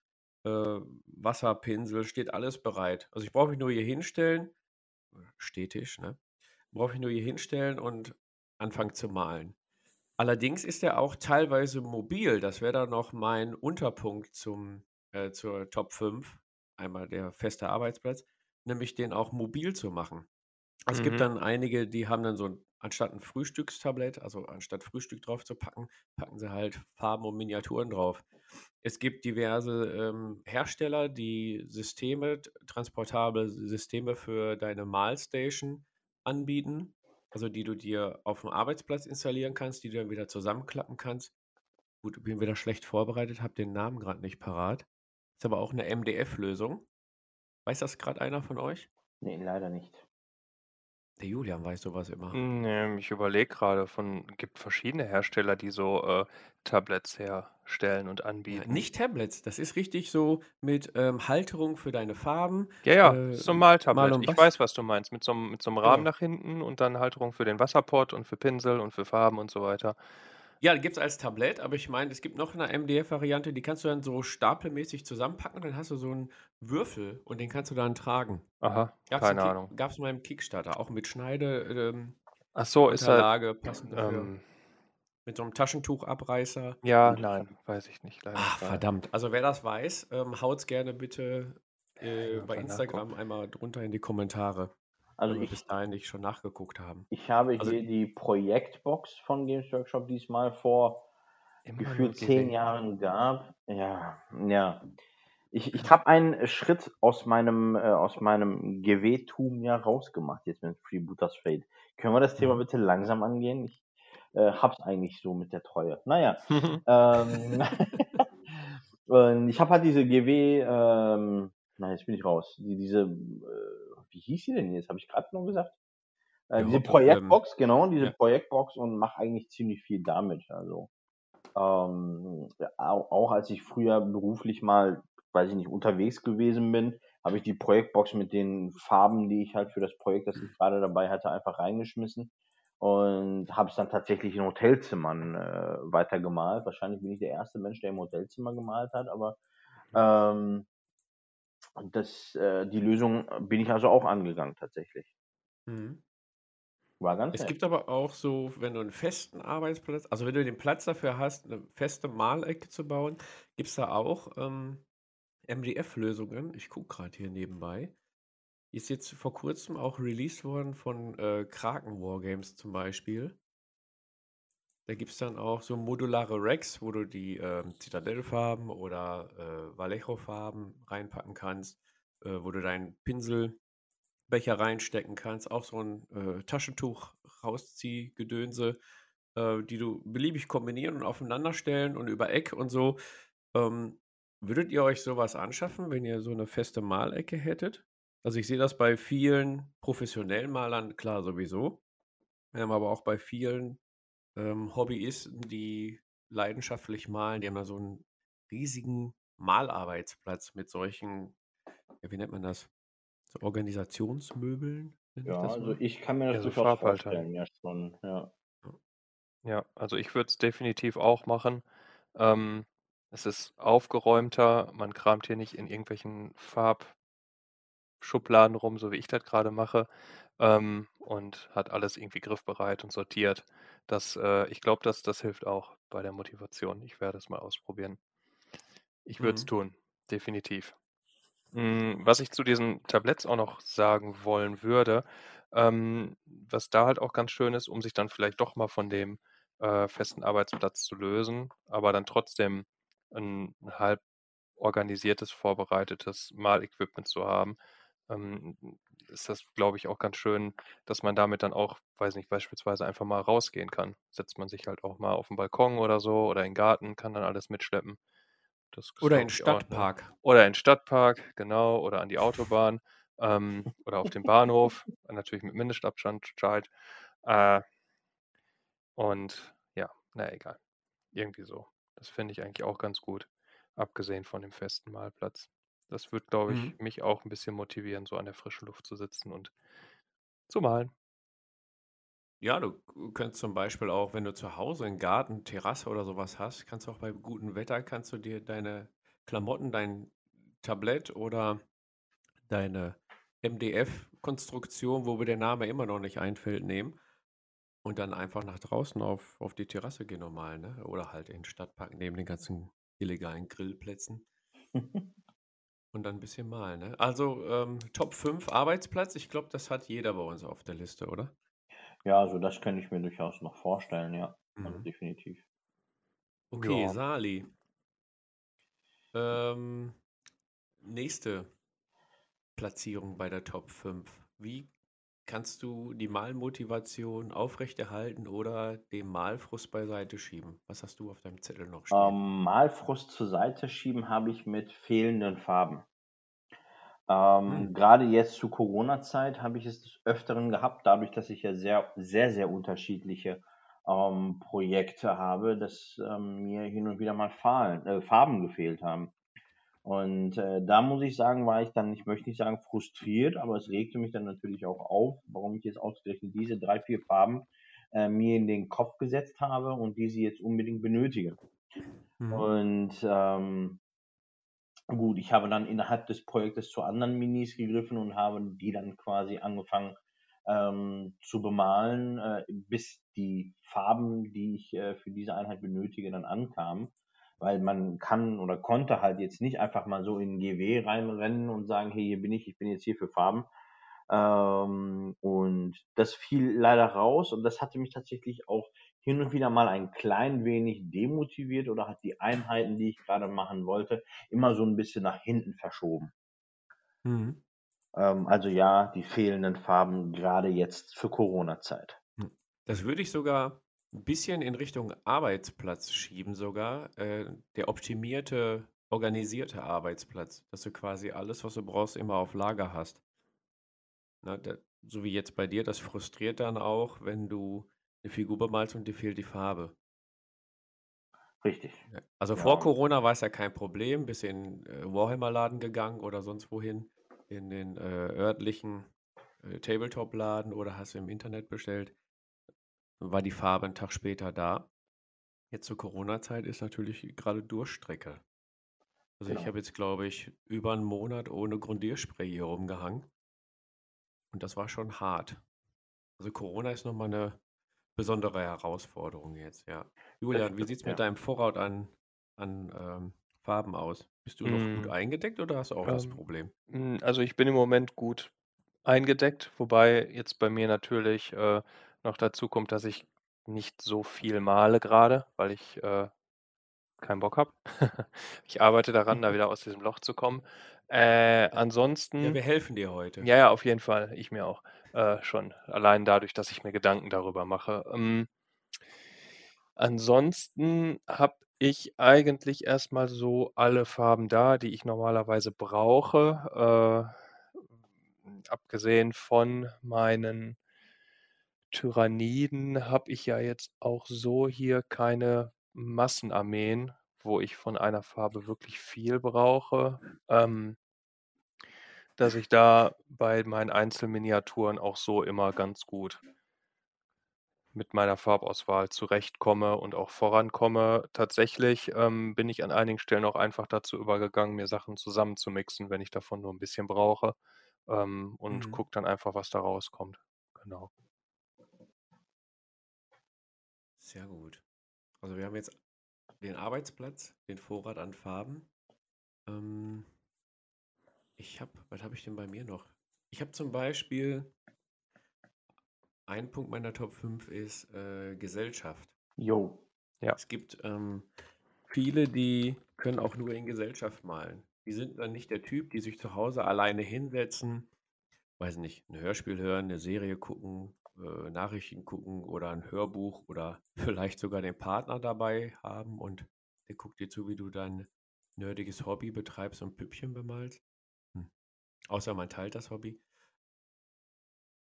äh, Wasserpinsel, steht alles bereit. Also ich brauche mich nur hier hinstellen, Stehtisch, ne? Brauche ich nur hier hinstellen und anfangen zu malen. Allerdings ist er auch teilweise mobil. Das wäre dann noch mein Unterpunkt zum, äh, zur Top 5. Einmal der feste Arbeitsplatz. nämlich den auch mobil zu machen. Es gibt Mhm. dann einige, die haben dann so anstatt 'n Frühstückstablett also anstatt Frühstück drauf zu packen, packen sie halt Farben und Miniaturen drauf. Es gibt diverse, ähm, Hersteller, die Systeme transportable Systeme für deine Malstation anbieten, also die du dir auf'm Arbeitsplatz installieren kannst, die du dann wieder zusammenklappen kannst. Gut, bin wieder schlecht vorbereitet, habe den Namen grad nicht parat. Ist aber auch 'ne MDF-Lösung. Weiß das grad einer von euch? Ne, leider nicht. Der Julian weiß so was immer. Ne, ich überlege grade von gibt verschiedene Hersteller, die so, äh, Tablets herstellen und Ja, anbieten. nicht Tablets, das ist richtig so mit, ähm, Halterung für deine Farben, Ja, ja, äh, so 'n Mal Maltablet. Ich weiß, was du meinst, mit so mit so 'm Rahmen Genau. nach hinten und dann Halterung für den Wasserpott und für Pinsel und für Farben und so weiter. Ja, gibt's als Tablett, aber ich meine, es gibt noch 'ne MDF-Variante, die kannst du dann so stapelmäßig zusammenpacken, dann hast du so 'n Würfel und den kannst du dann tragen. Aha, Gab's keine Kick Ahnung. gab's mal im Kickstarter, auch mit Schneide ähm, Ach so, ist halt Unterlage passend dafür. ähm Mit so 'nem Taschentuchabreißer. Ja, nein, weiß ich nicht, leider grade. verdammt. Also wer das weiß, ähm, haut's gerne bitte, äh, Ja, bei Instagram nachgucken. einmal drunter in die Kommentare, Also wir ich bis dahin nicht schon nachgeguckt haben. ich habe Also hier die Projektbox von Games Workshop, die es mal vor gefühlt 10 GW. Jahren gab. Ja, ja. Ich ich habe einen Schritt aus meinem äh, aus meinem GW-Tum ja rausgemacht jetzt mit Freebooters Fate. Können wir das Thema Mhm. bitte langsam angehen? Ich, äh, habe es eigentlich so mit der Treue. Na ja, (laughs) ähm, (laughs) ich habe halt diese GW ähm, nein, jetzt bin ich raus. Die diese, äh wie hieß sie denn jetzt? Habe ich grad noch gesagt? Äh, Ja, diese ähm, Projektbox, genau, diese ja. Projektbox und mache eigentlich ziemlich viel damit. Also, ähm, ja, au auch als ich früher beruflich mal, weiß ich nicht, unterwegs gewesen bin, habe ich die Projektbox mit den Farben, die ich halt für das Projekt, das ich grade dabei hatte, einfach reingeschmissen und habe es dann tatsächlich in Hotelzimmern, äh, weiter gemalt. Wahrscheinlich bin ich der erste Mensch, der im Hotelzimmer gemalt hat, aber, ähm das äh, die Lösung bin ich also auch angegangen tatsächlich. Mhm. War ganz Es nett. gibt aber auch so, wenn du 'n festen Arbeitsplatz also wenn du den Platz dafür hast, 'ne feste Malecke zu bauen, gibt's da auch, ähm, MDF-Lösungen. Ich gucke grad hier nebenbei. Ist jetzt vor Kurzem auch released worden von, äh, Kraken Wargames zum Beispiel. Da gibt's dann auch so modulare Racks, wo du die, ähm, Zitadelle-Farben oder, äh, Vallejo-Farben reinpacken kannst, äh, wo du deinen Pinselbecher reinstecken kannst, auch so 'n, äh, Taschentuch-Rauszieh-Gedönse, äh, die du beliebig kombinieren und aufeinander stellen und über Eck und so. Ähm, würdet ihr euch so was anschaffen, wenn ihr so 'ne feste Malecke hättet? Also, ich sehe das bei vielen professionellen Malern, klar sowieso, aber auch bei vielen, ähm, Hobbyisten, die leidenschaftlich malen, die haben da so 'n riesigen Malarbeitsplatz mit solchen ja, wie nennt man das? So Organisationsmöbeln, ich Ja, das also ich kann mir Ja, das so durchaus Farbhalter. vorstellen, ja schon, ja. Ja. Ja, also ich würde es definitiv auch machen. Ähm, es ist aufgeräumter, man kramt hier nicht in irgendwelchen Farbschubladen rum, so wie ich das grade mache, ähm, und hat alles irgendwie griffbereit und sortiert. Das, äh ich glaube, das das hilft auch bei der Motivation. Ich werde es mal ausprobieren. Ich würde es Mhm. tun, definitiv. Hm, was ich zu diesen Tabletts auch noch sagen wollen würde, ähm, was da halt auch ganz schön ist, um sich dann vielleicht doch mal von dem, äh, festen Arbeitsplatz zu lösen, aber dann trotzdem 'n halb organisiertes, vorbereitetes Malequipment zu haben, ähm, ist das, glaube ich, auch ganz schön, dass man damit dann auch, weiß nicht, beispielsweise einfach mal rausgehen kann. Setzt man sich halt auch mal auf 'n Balkon oder so oder in 'n Garten, kann dann alles mitschleppen. Oder in ich, auch 'ne Stadtpark. oder in Stadtpark, genau, oder an die Autobahn, ähm, oder auf den Bahnhof, natürlich mit Mindestabstand halt. Äh und ja, na egal. Irgendwie so. Das finde ich eigentlich auch ganz gut, abgesehen von dem festen Malplatz. Das würde, glaube ich, Mhm. mich auch 'n bisschen motivieren, so an der frischen Luft zu sitzen und zu malen. Ja, du könntest zum Beispiel auch, wenn du zu Hause 'n Garten, Terrasse oder so was hast, kannst du auch bei gutem Wetter kannst du dir deine Klamotten, dein Tablett oder deine MDF-Konstruktion, wo mir der Name immer noch nicht einfällt, nehmen und dann einfach nach draußen auf auf die Terrasse gehen normal, ne? Oder halt in 'n Stadtpark neben den ganzen illegalen Grillplätzen. (laughs) Und dann ein bisschen malen, ne? Also, ähm, Top 5 Arbeitsplatz, ich glaube, das hat jeder bei uns auf der Liste, oder? Ja, also das könnte ich mir durchaus noch vorstellen, ja. Also Mhm. definitiv. Okay, Ja. Sali. Ähm, nächste Platzierung bei der Top 5. Wie kannst du die Malmotivation aufrechterhalten oder den Malfrust beiseite schieben? Was hast du auf deinem Zettel noch stehen? Ähm, Malfrust zur Seite schieben habe ich mit fehlenden Farben. Ähm, Hm. gerade jetzt zu Corona-Zeit habe ich es des Öfteren gehabt, dadurch, dass ich ja sehr, sehr, sehr unterschiedliche ähm, Projekte habe, dass ähm, mir hin und wieder mal Fahlen, äh, Farben gefehlt haben. Und äh, da muss ich sagen, war ich dann, ich möchte nicht sagen frustriert, aber es regte mich dann natürlich auch auf, warum ich jetzt ausgerechnet diese drei, vier Farben äh, mir in den Kopf gesetzt habe und diese jetzt unbedingt benötige. Mhm. Und ähm, gut, ich habe dann innerhalb des Projektes zu anderen Minis gegriffen und habe die dann quasi angefangen ähm, zu bemalen, äh, bis die Farben, die ich äh, für diese Einheit benötige, dann ankamen. Weil man kann oder konnte halt jetzt nicht einfach mal so in GW reinrennen und sagen, hey, hier bin ich, ich bin jetzt hier für Farben. Ähm, und das fiel leider raus und das hatte mich tatsächlich auch hin und wieder mal ein klein wenig demotiviert oder hat die Einheiten, die ich gerade machen wollte, immer so ein bisschen nach hinten verschoben. Mhm. Ähm, also ja, die fehlenden Farben gerade jetzt für Corona-Zeit. Das würde ich sogar ein bisschen in Richtung Arbeitsplatz schieben, sogar. Äh, der optimierte, organisierte Arbeitsplatz, dass du quasi alles, was du brauchst, immer auf Lager hast. Na, da, so wie jetzt bei dir, das frustriert dann auch, wenn du eine Figur bemalst und dir fehlt die Farbe. Richtig. Also Ja. vor Corona war es ja kein Problem, bist in äh, Warhammer-Laden gegangen oder sonst wohin, in den äh, örtlichen äh, Tabletop-Laden oder hast du im Internet bestellt, war die Farbe einen Tag später da. Jetzt zur Corona-Zeit ist natürlich gerade Durchstrecke. Also ich Genau. habe jetzt, glaube ich, über einen Monat ohne Grundierspray hier rumgehangen. Und das war schon hart. Also Corona ist nochmal eine besondere Herausforderung jetzt, ja. Julian, wie sieht es ja. mit deinem Vorrat an, an ähm, Farben aus? Bist du noch gut Mm, eingedeckt oder hast du auch das ähm, Problem? mm, Also ich bin im Moment gut eingedeckt, wobei jetzt bei mir natürlich äh, noch dazu kommt, dass ich nicht so viel male gerade, weil ich äh, keinen Bock habe. (laughs) ich arbeite daran, da (laughs) wieder aus diesem Loch zu kommen. Äh, Ja, ansonsten, wir helfen dir heute. ja, ja, auf jeden Fall, ich mir auch äh, schon. Allein dadurch, dass ich mir Gedanken darüber mache. Ähm, ansonsten habe ich eigentlich erstmal so alle Farben da, die ich normalerweise brauche. Äh, abgesehen von meinen Tyranniden habe ich ja jetzt auch so hier keine Massenarmeen, wo ich von einer Farbe wirklich viel brauche, ähm, dass ich da bei meinen Einzelminiaturen auch so immer ganz gut mit meiner Farbauswahl zurechtkomme und auch vorankomme. Tatsächlich ähm, bin ich an einigen Stellen auch einfach dazu übergegangen, mir Sachen zusammenzumixen, wenn ich davon nur ein bisschen brauche ähm, und Mhm. gucke dann einfach, was da rauskommt. Genau. Sehr gut. Also wir haben jetzt den Arbeitsplatz, den Vorrat an Farben. Ähm, ich habe, was habe ich denn bei mir noch? Ich habe zum Beispiel, ein Punkt meiner Top 5 ist äh, Gesellschaft. Jo. Ja. Es gibt ähm, viele, die können auch nur in Gesellschaft malen. Die sind dann nicht der Typ, die sich zu Hause alleine hinsetzen, weiß nicht, ein Hörspiel hören, eine Serie gucken, äh, Nachrichten gucken oder ein Hörbuch oder (laughs) vielleicht sogar den Partner dabei haben und der guckt dir zu, wie du dein nerdiges Hobby betreibst und Püppchen bemalst. Außer man teilt das Hobby.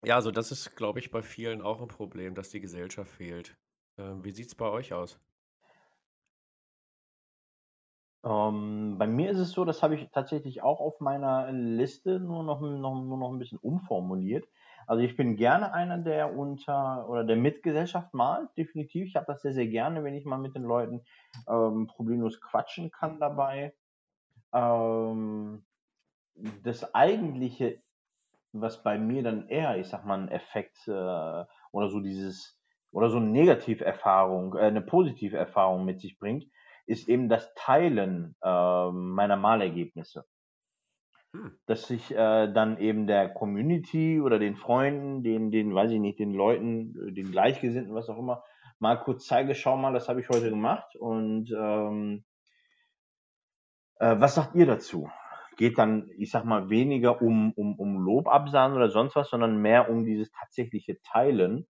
Ja, also das ist, glaube ich, bei vielen auch ein Problem, dass die Gesellschaft fehlt. Ähm, wie sieht es bei euch aus? Ähm, bei mir ist es so, das habe ich tatsächlich auch auf meiner Liste nur noch, noch, nur noch ein bisschen umformuliert. Also ich bin gerne einer, der unter oder der mit Gesellschaft malt, definitiv. Ich habe das sehr, sehr gerne, wenn ich mal mit den Leuten ähm, problemlos quatschen kann dabei. Ähm, das eigentliche, was bei mir dann eher, ich sag mal, ein Effekt äh, oder so dieses oder so eine Negativerfahrung, äh, eine positive Erfahrung mit sich bringt, ist eben das Teilen ähm, meiner Malergebnisse. Hm. dass ich äh, dann eben der Community oder den Freunden, den, den, weiß ich nicht, den Leuten, äh, den Gleichgesinnten, was auch immer, mal kurz zeige, schau mal, das habe ich heute gemacht und ähm, äh, was sagt ihr dazu? Geht dann, ich sag mal, weniger um, um, um Lob absahen oder sonst was, sondern mehr um dieses tatsächliche Teilen.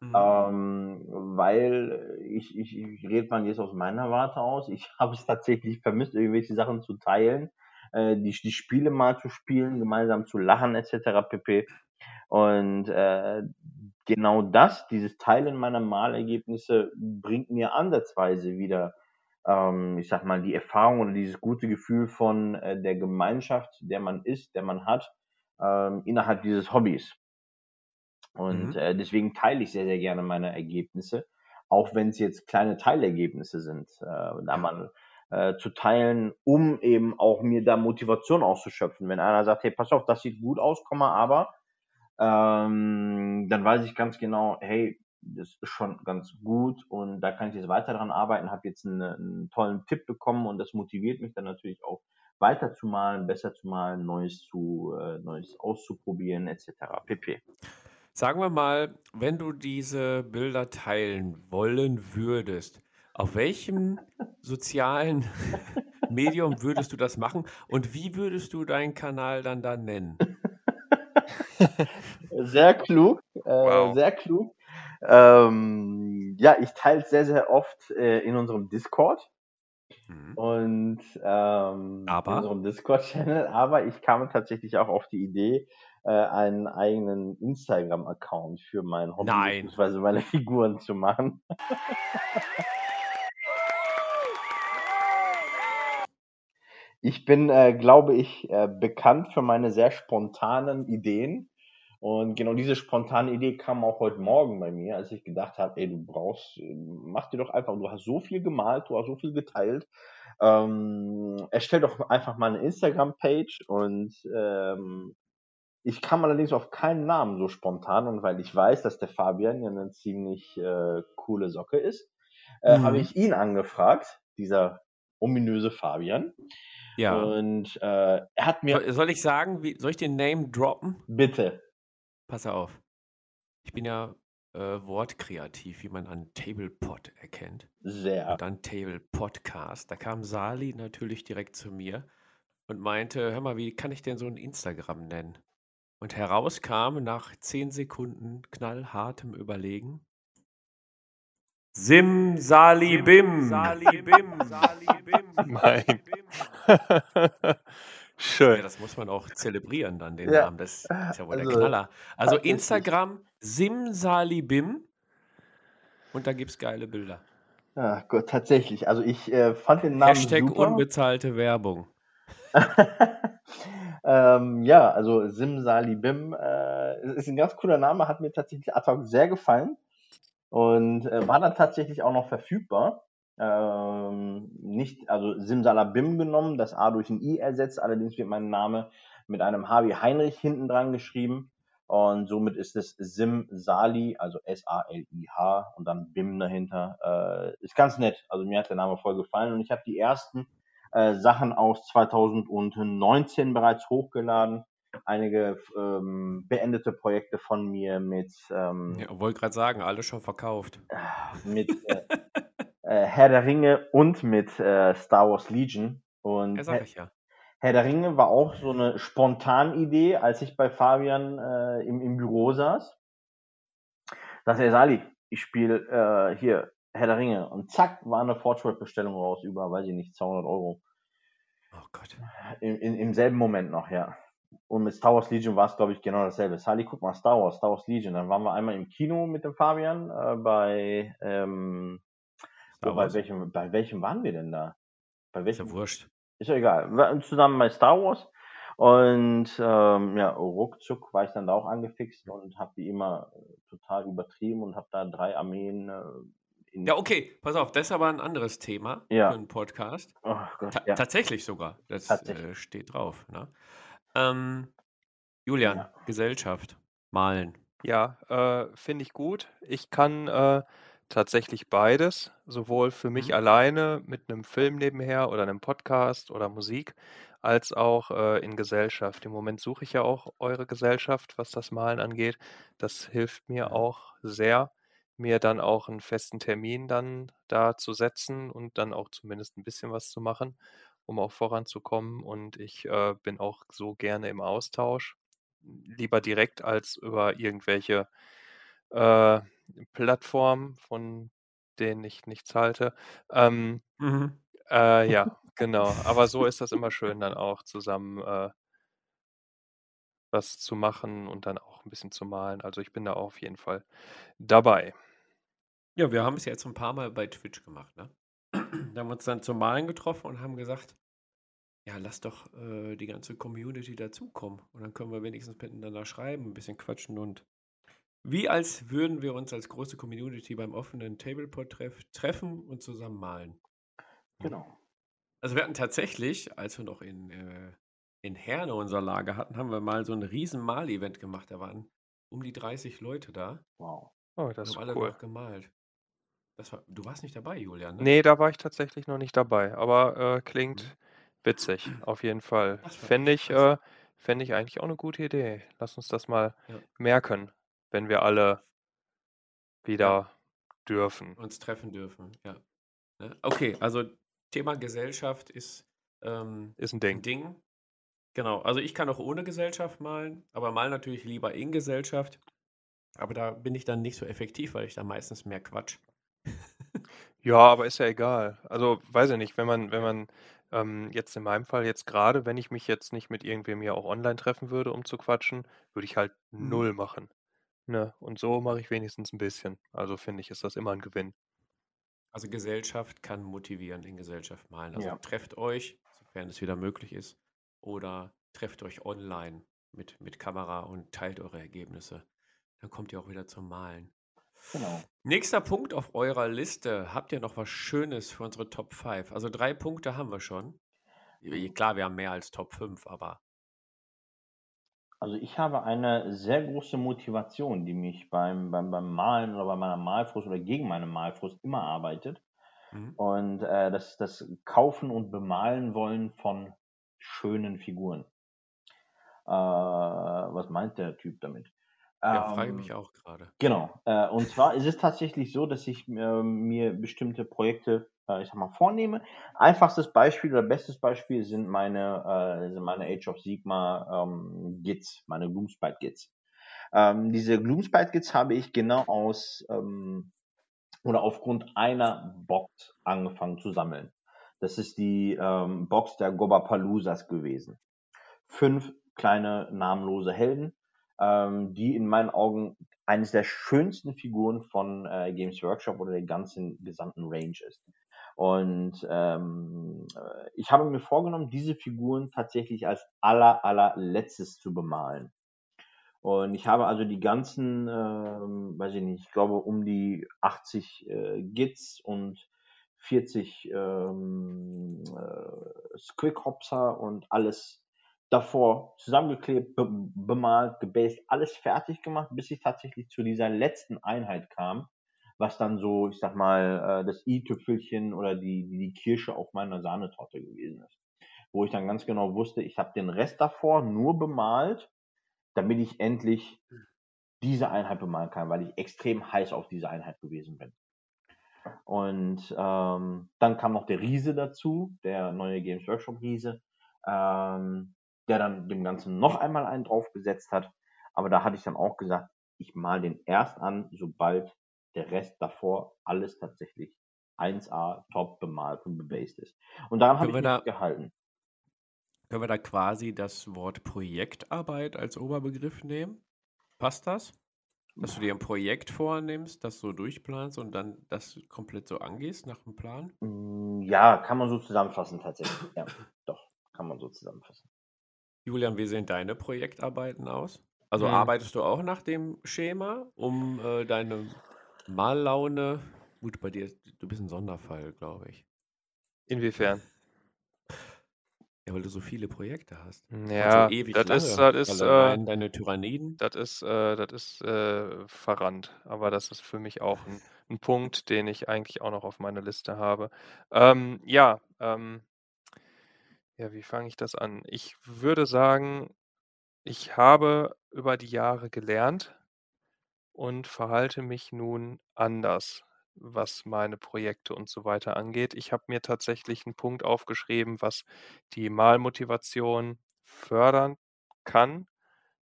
Mhm. Ähm, weil ich, ich, ich rede mal jetzt aus meiner Warte aus. Ich (laughs) habe es tatsächlich vermisst, irgendwelche Sachen zu teilen, äh, die, die Spiele mal zu spielen, gemeinsam zu lachen etc. pp. Und äh, genau das, dieses Teilen meiner Malergebnisse, bringt mir ansatzweise wieder, ähm, ich sag mal, die Erfahrung oder dieses gute Gefühl von äh, der Gemeinschaft, der man ist, der man hat, ähm, innerhalb dieses Hobbys. Und Mhm. äh, deswegen teile ich sehr, sehr gerne meine Ergebnisse, auch wenn es jetzt kleine Teilergebnisse sind, äh, da mal äh, zu teilen, um eben auch mir da Motivation auszuschöpfen. Wenn einer sagt, hey, pass auf, das sieht gut aus, komm mal, aber, ähm, dann weiß ich ganz genau, hey, das ist schon ganz gut und da kann ich jetzt weiter dran arbeiten, habe jetzt einen, einen tollen Tipp bekommen und das motiviert mich dann natürlich auch weiter zu malen, besser zu malen, Neues zu, äh, Neues auszuprobieren, etc. pp. Sagen wir mal, wenn du diese Bilder teilen wollen würdest, auf welchem sozialen (laughs) Medium würdest du das machen und wie würdest du deinen Kanal dann da nennen? (laughs) Sehr klug, äh, Wow. sehr klug. Ähm, ja, ich teile es sehr, sehr oft äh, in unserem Discord Mhm. und ähm, in Aber? unserem Discord-Channel, aber ich kam tatsächlich auch auf die Idee, äh, einen eigenen Instagram-Account für mein Hobby Nein. bzw. meine (laughs) Figuren zu machen. Ich bin, äh, glaube ich, äh, bekannt für meine sehr spontanen Ideen. Und genau diese spontane Idee kam auch heute Morgen bei mir, als ich gedacht habe, ey, du brauchst, mach dir doch einfach, du hast so viel gemalt, du hast so viel geteilt. Ähm, erstell doch einfach mal eine Instagram-Page und ähm, ich kam allerdings auf keinen Namen so spontan und weil ich weiß, dass der Fabian ja eine ziemlich äh, coole Socke ist, äh, Mhm. habe ich ihn angefragt, dieser ominöse Fabian. Ja. Und äh, er hat mir, Soll, soll ich sagen, wie, soll ich den Name droppen? bitte, Pass auf. Ich bin ja äh, wortkreativ, wie man an Tablepod erkennt. sehr. Und dann Table Podcast. Da kam Sali natürlich direkt zu mir und meinte, hör mal, wie kann ich denn so ein Instagram nennen? Und herauskam nach zehn Sekunden knallhartem Überlegen. Sim Sali Bim. Sali Bim. Sali (laughs) (laughs) (laughs) Mein. Ja, Schön. das muss man auch zelebrieren dann, den Ja, Namen. Das ist ja wohl der also, Knaller. Also. Instagram Simsalibim und da gibt es geile Bilder. Ja, Gott, tatsächlich. Also ich äh, fand den Namen Hashtag super. unbezahlte Werbung. (laughs) ähm, ja, also Simsalibim äh, ist ein ganz cooler Name, hat mir tatsächlich ad hoc sehr gefallen und äh, war dann tatsächlich auch noch verfügbar. Ähm, nicht, also Simsalabim genommen, das A durch ein I ersetzt, allerdings wird mein Name mit einem H wie Heinrich hinten dran geschrieben und somit ist es Simsali, also S-A-L-I-H und dann Bim dahinter. Äh, ist ganz nett, also mir hat der Name voll gefallen und ich habe die ersten äh, Sachen aus 2019 bereits hochgeladen. Einige ähm, beendete Projekte von mir mit, ähm, Ja, wollte gerade sagen, alle schon verkauft. mit äh, (laughs) äh, Herr der Ringe und mit äh, Star Wars Legion. Und Ja, sag ich ja. Herr der Ringe war auch so eine Spontanidee, als ich bei Fabian äh, im, im Büro saß. Dass er Sali, ich spiele äh, hier Herr der Ringe. Und zack, war eine Fortschritt-Bestellung raus über, weiß ich nicht, 200 Euro. Oh Gott. Im, in, Im selben Moment noch, ja. Und mit Star Wars Legion war es, glaube ich, genau dasselbe. Sali, guck mal, Star Wars, Star Wars Legion. Dann waren wir einmal im Kino mit dem Fabian äh, bei, ähm, Star oh, bei, Wars. welchem, bei welchem waren wir denn da? Bei Ist ja welchem? wurscht. Ist ja egal. Wir waren zusammen bei Star Wars. Und ähm, ja, ruckzuck war ich dann da auch angefixt und habe wie immer äh, total übertrieben und habe da drei Armeen äh, in. Ja, okay, pass auf, das ist aber ein anderes Thema Ja. für einen Podcast. Oh Gott, Ta ja. Tatsächlich sogar. Das Tatsächlich. äh, steht drauf. Ne? Ähm, Julian, Ja. Gesellschaft, malen. Ja, äh, finde ich gut. Ich kann äh, tatsächlich beides, sowohl für mich Mhm. alleine mit einem Film nebenher oder einem Podcast oder Musik, als auch äh, in Gesellschaft. Im Moment suche ich ja auch eure Gesellschaft, was das Malen angeht. Das hilft mir Ja. auch sehr, mir dann auch einen festen Termin dann da zu setzen und dann auch zumindest ein bisschen was zu machen, um auch voranzukommen. Und ich äh, bin auch so gerne im Austausch, lieber direkt als über irgendwelche äh, Plattformen, von denen ich nichts halte. Ähm, Mhm. äh, (laughs) ja, genau. Aber so ist das immer schön, dann auch zusammen äh, was zu machen und dann auch ein bisschen zu malen. Also ich bin da auf jeden Fall dabei. Ja, wir haben es jetzt ein paar Mal bei Twitch gemacht, ne? (clears throat) Da haben wir uns dann zum Malen getroffen und haben gesagt, ja, lass doch äh, die ganze Community dazukommen. Und dann können wir wenigstens miteinander schreiben, ein bisschen quatschen und wie als würden wir uns als große Community beim offenen Tablepod-Treff treffen und zusammen malen. Genau. Also wir hatten tatsächlich, als wir noch in, äh, in Herne unser Lager hatten, haben wir mal so ein riesen Mal-Event gemacht. Da waren um die 30 Leute da Wow. Oh, und das ist haben alle cool. noch gemalt. Das war, du warst nicht dabei, Julian, ne? Nee, da war ich tatsächlich noch nicht dabei, aber äh, Mhm. klingt witzig, auf jeden Fall. Fände ich, äh, fände ich eigentlich auch eine gute Idee. Lass uns das mal Ja. merken, wenn wir alle wieder dürfen. uns treffen dürfen, ja. Ne? Okay, also Thema Gesellschaft ist ähm, Ist ein Ding. Ding. Genau, also ich kann auch ohne Gesellschaft malen, aber mal natürlich lieber in Gesellschaft. Aber da bin ich dann nicht so effektiv, weil ich da meistens mehr Quatsch. Ja, aber ist ja egal. Also, weiß ich nicht, wenn man, wenn man ähm, jetzt in meinem Fall jetzt gerade, wenn ich mich jetzt nicht mit irgendwem ja auch online treffen würde, um zu quatschen, würde ich halt Mhm. null machen. Ne? Und so mache ich wenigstens ein bisschen. Also finde ich, ist das immer ein Gewinn. Also Gesellschaft kann motivieren, in Gesellschaft malen. Also Ja. trefft euch, sofern es wieder möglich ist, oder trefft euch online mit, mit Kamera und teilt eure Ergebnisse. Dann kommt ihr auch wieder zum Malen. Genau. Nächster Punkt auf eurer Liste. Habt ihr noch was Schönes für unsere Top 5? Also drei Punkte haben wir schon. Mhm. Klar, wir haben mehr als Top 5, aber Also ich habe eine sehr große Motivation, die mich beim, beim, beim Malen oder bei meiner Malfrust oder gegen meine Malfrust immer arbeitet. mhm. Und äh, das, das Kaufen und Bemalen wollen von schönen Figuren. Äh, was meint der Typ damit? Ja, frage Ähm, mich auch gerade. Genau. Äh, und zwar ist es tatsächlich so, dass ich äh, mir bestimmte Projekte, äh, ich sag mal, vornehme. Einfachstes Beispiel oder bestes Beispiel sind meine, äh, sind meine Age of Sigma ähm, Gits, meine Gloomspite Gits. Ähm, diese Gloomspite Gits habe ich genau aus ähm, oder aufgrund einer Box angefangen zu sammeln. Das ist die ähm, Box der Gobapaloozas gewesen. Fünf kleine namenlose Helden, ähm, die in meinen Augen eines der schönsten Figuren von äh, Games Workshop oder der ganzen gesamten Range ist. Und ähm, äh, ich habe mir vorgenommen, diese Figuren tatsächlich als aller allerletztes zu bemalen. Und ich habe also die ganzen, ähm, weiß ich nicht, ich glaube um die 80 äh, Gits und 40 ähm, äh, Squickhopser und alles davor zusammengeklebt, be bemalt, gebased, alles fertig gemacht, bis ich tatsächlich zu dieser letzten Einheit kam, was dann so, ich sag mal, äh, das i-Tüpfelchen oder die, die, Kirsche auf meiner Sahnetorte gewesen ist. Wo ich dann ganz genau wusste, ich habe den Rest davor nur bemalt, damit ich endlich diese Einheit bemalen kann, weil ich extrem heiß auf diese Einheit gewesen bin. Und ähm, dann kam noch der Riese dazu, der neue Games Workshop Riese, ähm, der dann dem Ganzen noch einmal einen draufgesetzt hat. Aber da hatte ich dann auch gesagt, ich mal den erst an, sobald der Rest davor alles tatsächlich 1A top bemalt und bebased ist. Und daran habe ich mich da, gehalten. können wir da quasi das Wort Projektarbeit als Oberbegriff nehmen? Passt das? Dass du dir ein Projekt vornimmst, das so durchplanst und dann das komplett so angehst nach dem Plan? Mm, Ja, kann man so zusammenfassen tatsächlich. Ja, doch, kann man so zusammenfassen. Julian, wie sehen deine Projektarbeiten aus? Also Hm. arbeitest du auch nach dem Schema, um äh, deine Mallaune. Gut, bei dir, ist- du bist ein Sonderfall, glaube ich. Inwiefern? (laughs) Ja, weil du so viele Projekte hast. Ja, ewig das ist, lange. das ist, äh, deine Tyranniden. das ist, äh, das ist äh, verrannt. Aber das ist für mich auch ein, ein Punkt, den ich eigentlich auch noch auf meiner Liste habe. Ähm, ja, ähm, Ja, wie fange ich das an? Ich würde sagen, ich habe über die Jahre gelernt und verhalte mich nun anders, was meine Projekte und so weiter angeht. Ich habe mir tatsächlich einen Punkt aufgeschrieben, was die Malmotivation fördern kann,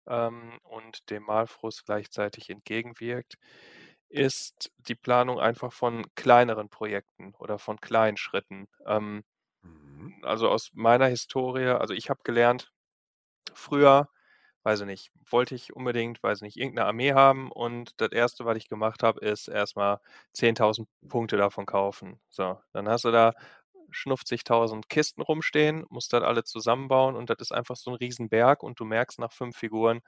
ähm, und dem Malfrust gleichzeitig entgegenwirkt, ist die Planung einfach von kleineren Projekten oder von kleinen Schritten. Ähm. Also aus meiner Historie, also ich habe gelernt, früher, weiß ich nicht, wollte ich unbedingt, weiß ich nicht, irgendeine Armee haben und das erste, was ich gemacht habe, ist erstmal 10.000 Punkte davon kaufen. So, dann hast du da schnufzigtausend Kisten rumstehen, musst das alle zusammenbauen und das ist einfach so ein Riesenberg und du merkst nach fünf Figuren,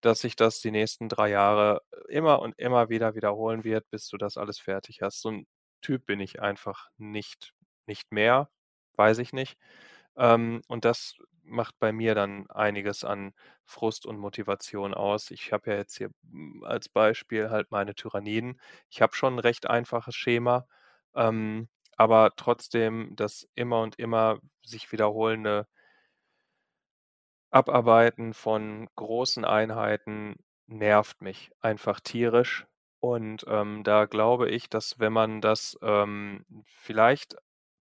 dass sich das die nächsten drei Jahre immer und immer wieder wiederholen wird, bis du das alles fertig hast. So ein Typ bin ich einfach nicht, nicht mehr, weiß ich nicht. Ähm, und das macht bei mir dann einiges an Frust und Motivation aus. Ich habe ja jetzt hier mm, als Beispiel halt meine Tyranniden. Ich habe schon ein recht einfaches Schema, ähm, aber trotzdem das immer und immer sich wiederholende Abarbeiten von großen Einheiten nervt mich einfach tierisch. Und, ähm, da glaube ich, dass wenn man das, ähm, vielleicht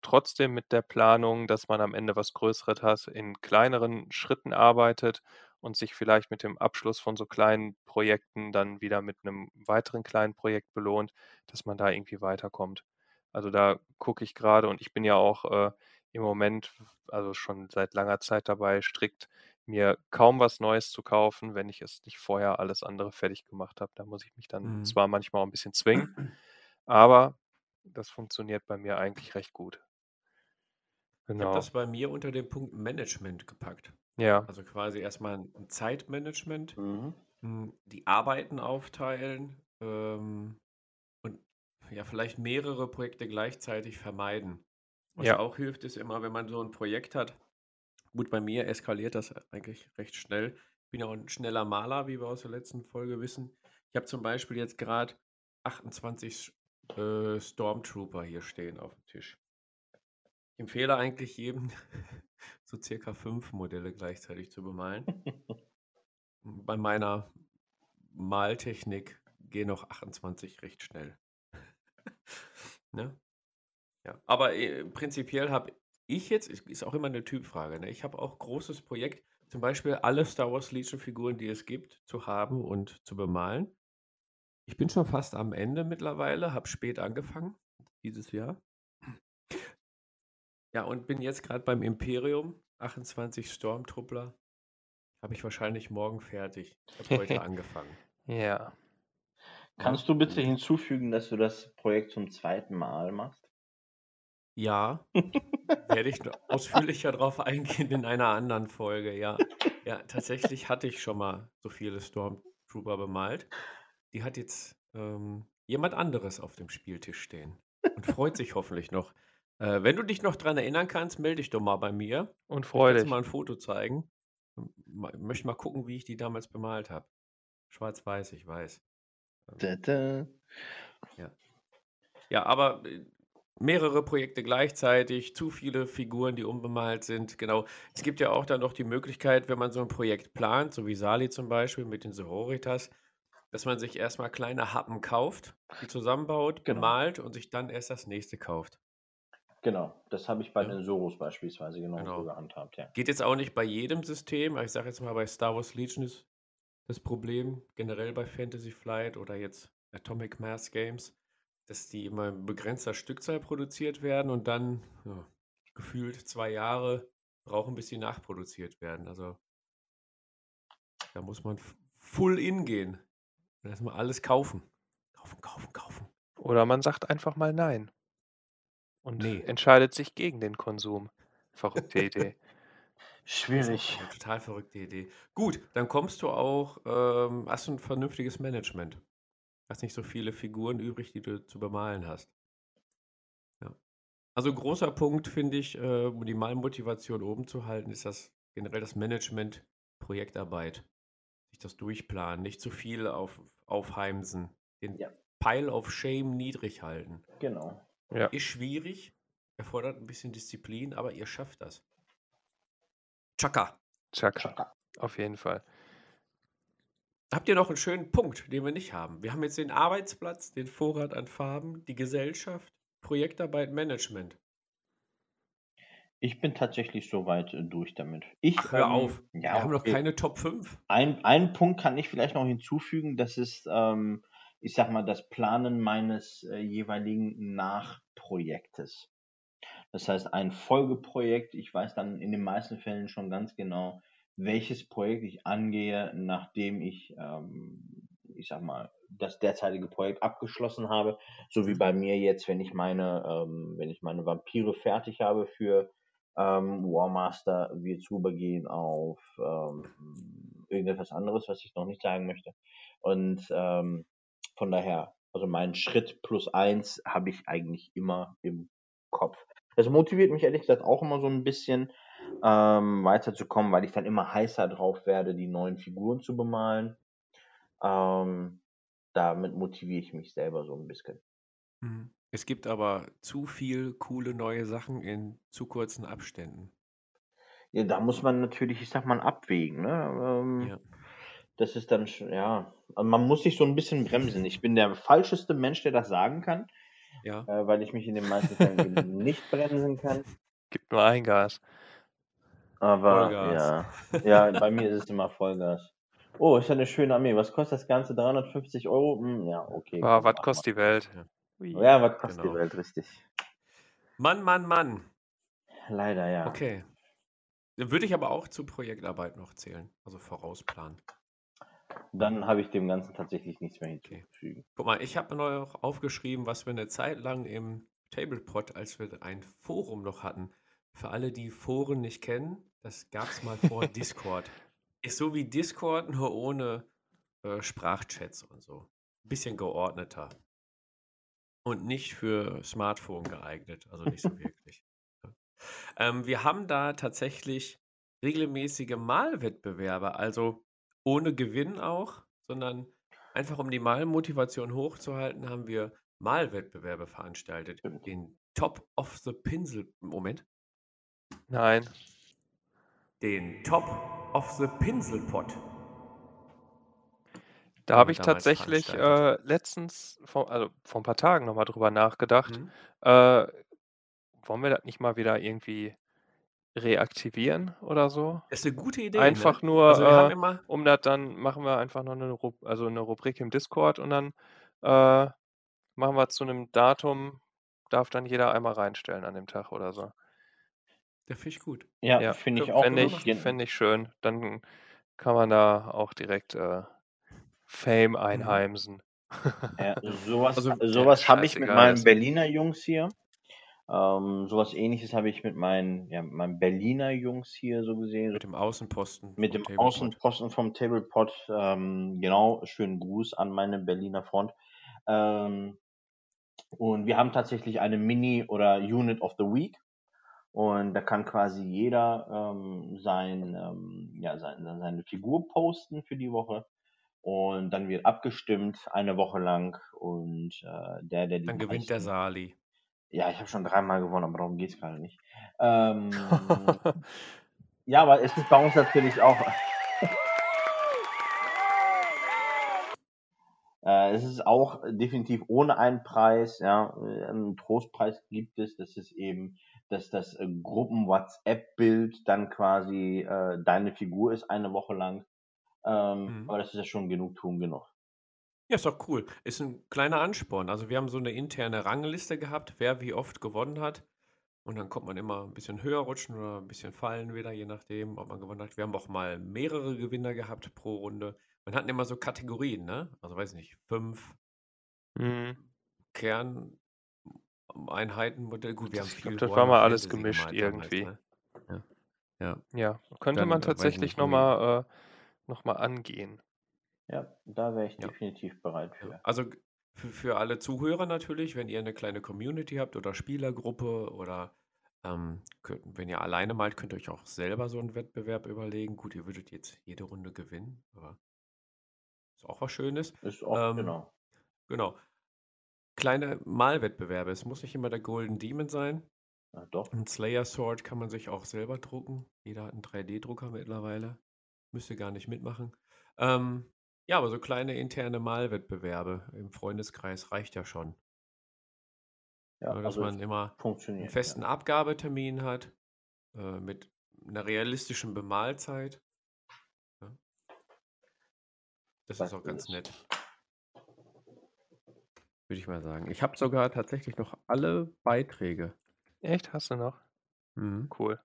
trotzdem mit der Planung, dass man am Ende was Größeres hat, in kleineren Schritten arbeitet und sich vielleicht mit dem Abschluss von so kleinen Projekten dann wieder mit einem weiteren kleinen Projekt belohnt, dass man da irgendwie weiterkommt. Also, da gucke ich gerade und ich bin ja auch, äh, im Moment, also schon seit langer Zeit dabei, strikt mir kaum was Neues zu kaufen, wenn ich es nicht vorher alles andere fertig gemacht habe. Da muss ich mich dann Mhm. zwar manchmal auch ein bisschen zwingen, (clears throat) aber das funktioniert bei mir eigentlich recht gut. Ich habe Genau. das bei mir unter den Punkt Management gepackt. Ja. Also quasi erstmal ein Zeitmanagement, Mhm. m, die Arbeiten aufteilen ähm, und ja, vielleicht mehrere Projekte gleichzeitig vermeiden. Was Ja. auch hilft, ist immer, wenn man so ein Projekt hat. Gut, bei mir eskaliert das eigentlich recht schnell. Ich bin auch ein schneller Maler, wie wir aus der letzten Folge wissen. Ich habe zum Beispiel jetzt gerade 28 äh, Stormtrooper hier stehen auf dem Tisch. Ich empfehle eigentlich jedem, (laughs) so circa fünf Modelle gleichzeitig zu bemalen. (laughs) Bei meiner Maltechnik gehen auch 28 recht schnell. (laughs) ne? Ja, aber äh, prinzipiell habe ich jetzt, ist, ist auch immer eine Typfrage, ne? ich habe auch großes Projekt, zum Beispiel alle Star Wars Legion Figuren, die es gibt, zu haben und zu bemalen. Ich bin schon fast am Ende mittlerweile, habe spät angefangen, dieses Jahr. Ja, und bin jetzt gerade beim Imperium, 28 Stormtruppler. Habe ich wahrscheinlich morgen fertig. Ich habe heute angefangen. Ja. Kannst du bitte hinzufügen, dass du das Projekt zum zweiten Mal machst? Ja, (laughs) werde ich ausführlicher drauf eingehen in einer anderen Folge, ja. Ja, tatsächlich hatte ich schon mal so viele Stormtrooper bemalt. Die hat jetzt ähm, jemand anderes auf dem Spieltisch stehen und freut sich hoffentlich noch. Äh, wenn du dich noch dran erinnern kannst, melde dich doch mal bei mir. Und Ich freu kann dir dich. mal ein Foto zeigen. Ma- Möchte mal gucken, wie ich die damals bemalt habe. Schwarz-weiß, ich weiß. Da, da. Ja, aber äh, mehrere Projekte gleichzeitig, zu viele Figuren, die unbemalt sind. Genau. Es gibt ja auch dann noch die Möglichkeit, wenn man so ein Projekt plant, so wie Sali zum Beispiel mit den Sororitas, dass man sich erstmal kleine Happen kauft, die zusammenbaut, Genau. bemalt und sich dann erst das nächste kauft. Genau, das habe ich bei Ja. den Soros beispielsweise genau, Genau. so gehandhabt, ja. Geht jetzt auch nicht bei jedem System, aber ich sage jetzt mal, bei Star Wars Legion ist das Problem generell bei Fantasy Flight oder jetzt Atomic Mass Games, dass die immer in begrenzter Stückzahl produziert werden und dann ja, gefühlt zwei Jahre brauchen, bis sie nachproduziert werden. Also da muss man full in gehen. Und erstmal alles kaufen. Kaufen, kaufen, kaufen. Oder man sagt einfach mal nein. Und Nee. entscheidet sich gegen den Konsum. Verrückte Idee. Schwierig. total verrückte Idee. Gut, dann kommst du auch, ähm, hast du ein vernünftiges Management. Hast nicht so viele Figuren übrig, die du zu bemalen hast. Ja. Also großer Punkt, finde ich, äh, um die Malmotivation oben zu halten, ist das generell das Management, Projektarbeit. Sich das durchplanen, nicht zu viel auf, aufheimsen. Den Ja. Pile of Shame niedrig halten. Genau. Ja. Ist schwierig, erfordert ein bisschen Disziplin, aber ihr schafft das. Chaka. Chaka, Chaka. auf jeden Fall. Habt ihr noch einen schönen Punkt, den wir nicht haben? Wir haben jetzt den Arbeitsplatz, den Vorrat an Farben, die Gesellschaft, Projektarbeit, Management. Ich bin tatsächlich soweit äh, durch damit. Ich, Ach, hör ähm, auf. Ja, wir haben noch keine Top 5. Ein, einen Punkt kann ich vielleicht noch hinzufügen, das ist, ähm, ich sag mal, das Planen meines äh, jeweiligen Nachprojektes. Das heißt, ein Folgeprojekt, ich weiß dann in den meisten Fällen schon ganz genau, welches Projekt ich angehe, nachdem ich, ähm, ich sag mal, das derzeitige Projekt abgeschlossen habe. So wie bei mir jetzt, wenn ich meine, ähm, wenn ich meine Vampire fertig habe für ähm, Warmaster, wir zu übergehen auf ähm, irgendetwas anderes, was ich noch nicht sagen möchte. Und ähm, von daher, also meinen Schritt plus eins habe ich eigentlich immer im Kopf. Das motiviert mich ehrlich gesagt auch immer so ein bisschen ähm, weiterzukommen, weil ich dann immer heißer drauf werde, die neuen Figuren zu bemalen. Ähm, damit motiviere ich mich selber so ein bisschen. Mhm. Es gibt aber zu viel coole neue Sachen in zu kurzen Abständen. Ja, da muss man natürlich, ich sag mal, abwägen. Ne? Ähm, Ja. Das ist dann schon, ja, also man muss sich so ein bisschen bremsen. Ich bin der falscheste Mensch, der das sagen kann, Ja. äh, weil ich mich in den meisten Fällen (laughs) nicht bremsen kann. Gibt nur ein Gas. Aber Vollgas. ja, ja, bei mir ist es immer Vollgas. Oh, ist ja eine schöne Armee. Was kostet das Ganze? 350 Euro? Hm, ja, okay. Komm, was kostet die Welt? Ja. Was kostet Genau. die Welt, richtig. Mann, Mann, Mann. Leider ja. Okay. Dann würde ich aber auch zur Projektarbeit noch zählen. Also vorausplanen. Dann habe ich dem Ganzen tatsächlich nichts mehr Okay. hinzuzufügen. Guck mal, ich habe noch aufgeschrieben, was wir eine Zeit lang im Tablepot, als wir ein Forum noch hatten. Für alle, die Foren nicht kennen, das gab es mal vor (laughs) Discord. Ist so wie Discord, nur ohne äh, Sprachchats und so. Bisschen geordneter. Und nicht für Smartphone geeignet, also nicht so wirklich. (laughs) Ähm, wir haben da tatsächlich regelmäßige Malwettbewerbe, also ohne Gewinn auch, sondern einfach um die Malmotivation hochzuhalten, haben wir Malwettbewerbe veranstaltet. Den Top of the Pinsel, Moment, Nein. den Top of the Pinselpot. Da habe ich tatsächlich äh, letztens, vor, also vor ein paar Tagen nochmal drüber nachgedacht. Mhm. Äh, wollen wir das nicht mal wieder irgendwie reaktivieren oder so? Das ist eine gute Idee, Einfach ne? nur, Also wir haben äh, immer, um das dann machen wir einfach noch eine, Ru also eine Rubrik im Discord und dann äh, machen wir zu einem Datum, darf dann jeder einmal reinstellen an dem Tag oder so. der finde ich gut. Ja, Ja, finde ich auch. fände ich, fänd ich schön. Dann kann man da auch direkt äh, Fame Mhm. einheimsen. Ja, (laughs) sowas Also, sowas habe ich mit meinen Berliner Jungs hier. Ähm, sowas ähnliches habe ich mit meinen, ja, mit meinen Berliner Jungs hier so gesehen. Mit dem Außenposten. Mit dem Tablepot. Außenposten vom Tablepot. Ähm, genau, schönen Gruß an meine Berliner Front. Ähm, und wir haben tatsächlich eine Mini- oder Unit of the Week. Und da kann quasi jeder ähm, sein, ähm, ja, sein, seine Figur posten für die Woche. Und dann wird abgestimmt eine Woche lang. Und äh, der, der die Dann gewinnt der Sali. Ja, ich habe schon dreimal gewonnen, aber darum geht's gerade nicht. Ähm, (laughs) ja, aber es ist bei uns natürlich auch. (laughs) Äh, es ist auch definitiv ohne einen Preis, ja. Einen Trostpreis gibt es. Das ist eben, dass das äh, Gruppen-WhatsApp-Bild dann quasi äh, deine Figur ist eine Woche lang. Ähm, Mhm. Aber das ist ja schon Genugtuung genug. Ja, ist doch cool. Ist ein kleiner Ansporn. Also wir haben so eine interne Rangliste gehabt, wer wie oft gewonnen hat. Und dann kommt man immer ein bisschen höher rutschen oder ein bisschen fallen wieder, je nachdem, ob man gewonnen hat. Wir haben auch mal mehrere Gewinner gehabt pro Runde. Man hatten immer so Kategorien, ne? Also weiß nicht, fünf Mhm. Kerneinheiten. Gut, wir haben Ich viel glaub, das war Warhammer mal alles Fantasy gemischt gemalt damals, irgendwie. ne? Ja. ja. Ja, könnte Dann, man äh, weiß ich tatsächlich nicht, irgendwie- nochmal äh, noch mal angehen. Ja, da wäre ich Ja. definitiv bereit für. Also für, alle Zuhörer natürlich, wenn ihr eine kleine Community habt oder Spielergruppe oder ähm, könnt, wenn ihr alleine malt, könnt ihr euch auch selber so einen Wettbewerb überlegen. Gut, ihr würdet jetzt jede Runde gewinnen, aber ist auch was Schönes. Ist auch, Ähm, genau. Genau. Kleine Malwettbewerbe. Es muss nicht immer der Golden Demon sein. Ja, doch. Ein Slayer Sword kann man sich auch selber drucken. Jeder hat einen 3D-Drucker mittlerweile. Müsste gar nicht mitmachen. Ähm, ja, aber so kleine interne Malwettbewerbe im Freundeskreis reicht ja schon. Ja, Nur, dass also man immer einen funktioniert. Ja. festen Abgabetermin hat, äh, mit einer realistischen Bemalzeit. Ja. Das Das ist auch ganz nett, würde ich mal sagen. Ich habe sogar tatsächlich noch alle Beiträge. Echt? Hast du noch? Mhm. Cool.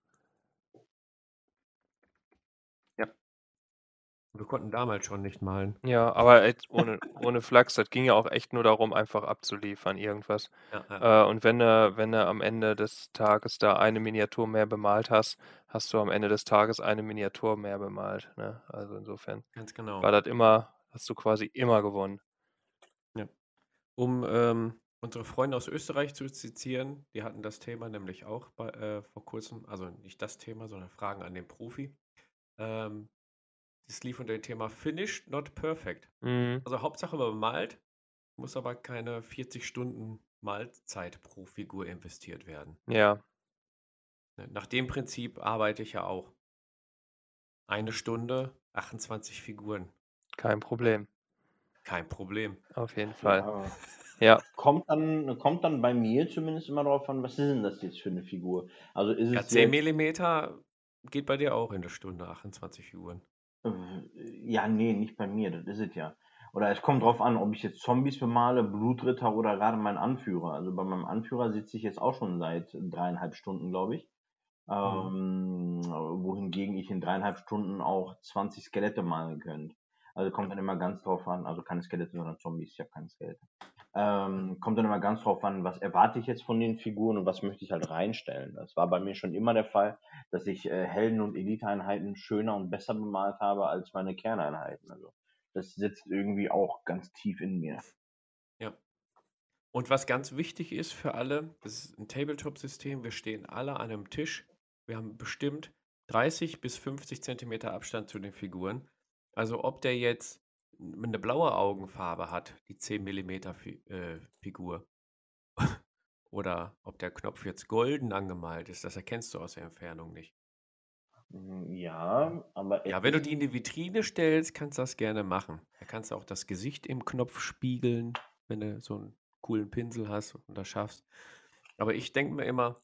Wir konnten damals schon nicht malen. Ja, aber ohne, ohne Flachs, das ging ja auch echt nur darum, einfach abzuliefern, irgendwas. Ja, ja. Äh, und wenn du, wenn du am Ende des Tages da eine Miniatur mehr bemalt hast, hast du am Ende des Tages eine Miniatur mehr bemalt. Ne? Also insofern Ganz genau. war das immer, hast du quasi immer gewonnen. Um ähm, unsere Freunde aus Österreich zu zitieren, die hatten das Thema nämlich auch bei, äh, vor kurzem, also nicht das Thema, sondern Fragen an den Profi. Ähm, das lief unter dem Thema Finished, not perfect. Mhm. Also Hauptsache bemalt, muss aber keine 40 Stunden Malzeit pro Figur investiert werden. Ja, Ne, Nach dem Prinzip arbeite ich ja auch. Eine Stunde, 28 Figuren. kein Problem. Kein Problem. Auf jeden Fall. Ja, Ja, kommt dann, kommt dann bei mir zumindest immer darauf an, was ist denn das jetzt für eine Figur? Also ist Ja, es 10 jetzt, Millimeter geht bei dir auch in der Stunde, 28 Figuren. Äh, ja, nee, nicht bei mir, das ist es ja. Oder es kommt drauf an, ob ich jetzt Zombies bemale, Blutritter oder gerade meinen Anführer. Also bei meinem Anführer sitze ich jetzt auch schon seit dreieinhalb Stunden, glaube ich. Ähm, wohingegen ich in dreieinhalb Stunden auch 20 Skelette malen könnte. Also kommt dann immer ganz drauf an, also keine Skelette, sondern Zombies, ich habe keine Skelette. Ähm, kommt dann immer ganz drauf an, was erwarte ich jetzt von den Figuren und was möchte ich halt reinstellen. Das war bei mir schon immer der Fall, dass ich äh, Helden- und Eliteeinheiten schöner und besser bemalt habe als meine Kerneinheiten. Also das sitzt irgendwie auch ganz tief in mir. Ja. Und was ganz wichtig ist für alle, das ist ein Tabletop-System, wir stehen alle an einem Tisch. Wir haben bestimmt 30 bis 50 Zentimeter Abstand zu den Figuren. Also ob der jetzt eine blaue Augenfarbe hat, die 10 Millimeter Fi äh, Figur, (laughs) oder ob der Knopf jetzt golden angemalt ist, das erkennst du aus der Entfernung nicht. Mm, Ja, aber Ja, wenn du die in die Vitrine stellst, kannst du das gerne machen. Da kannst du auch das Gesicht im Knopf spiegeln, wenn du so einen coolen Pinsel hast und das schaffst. Aber ich denke mir immer,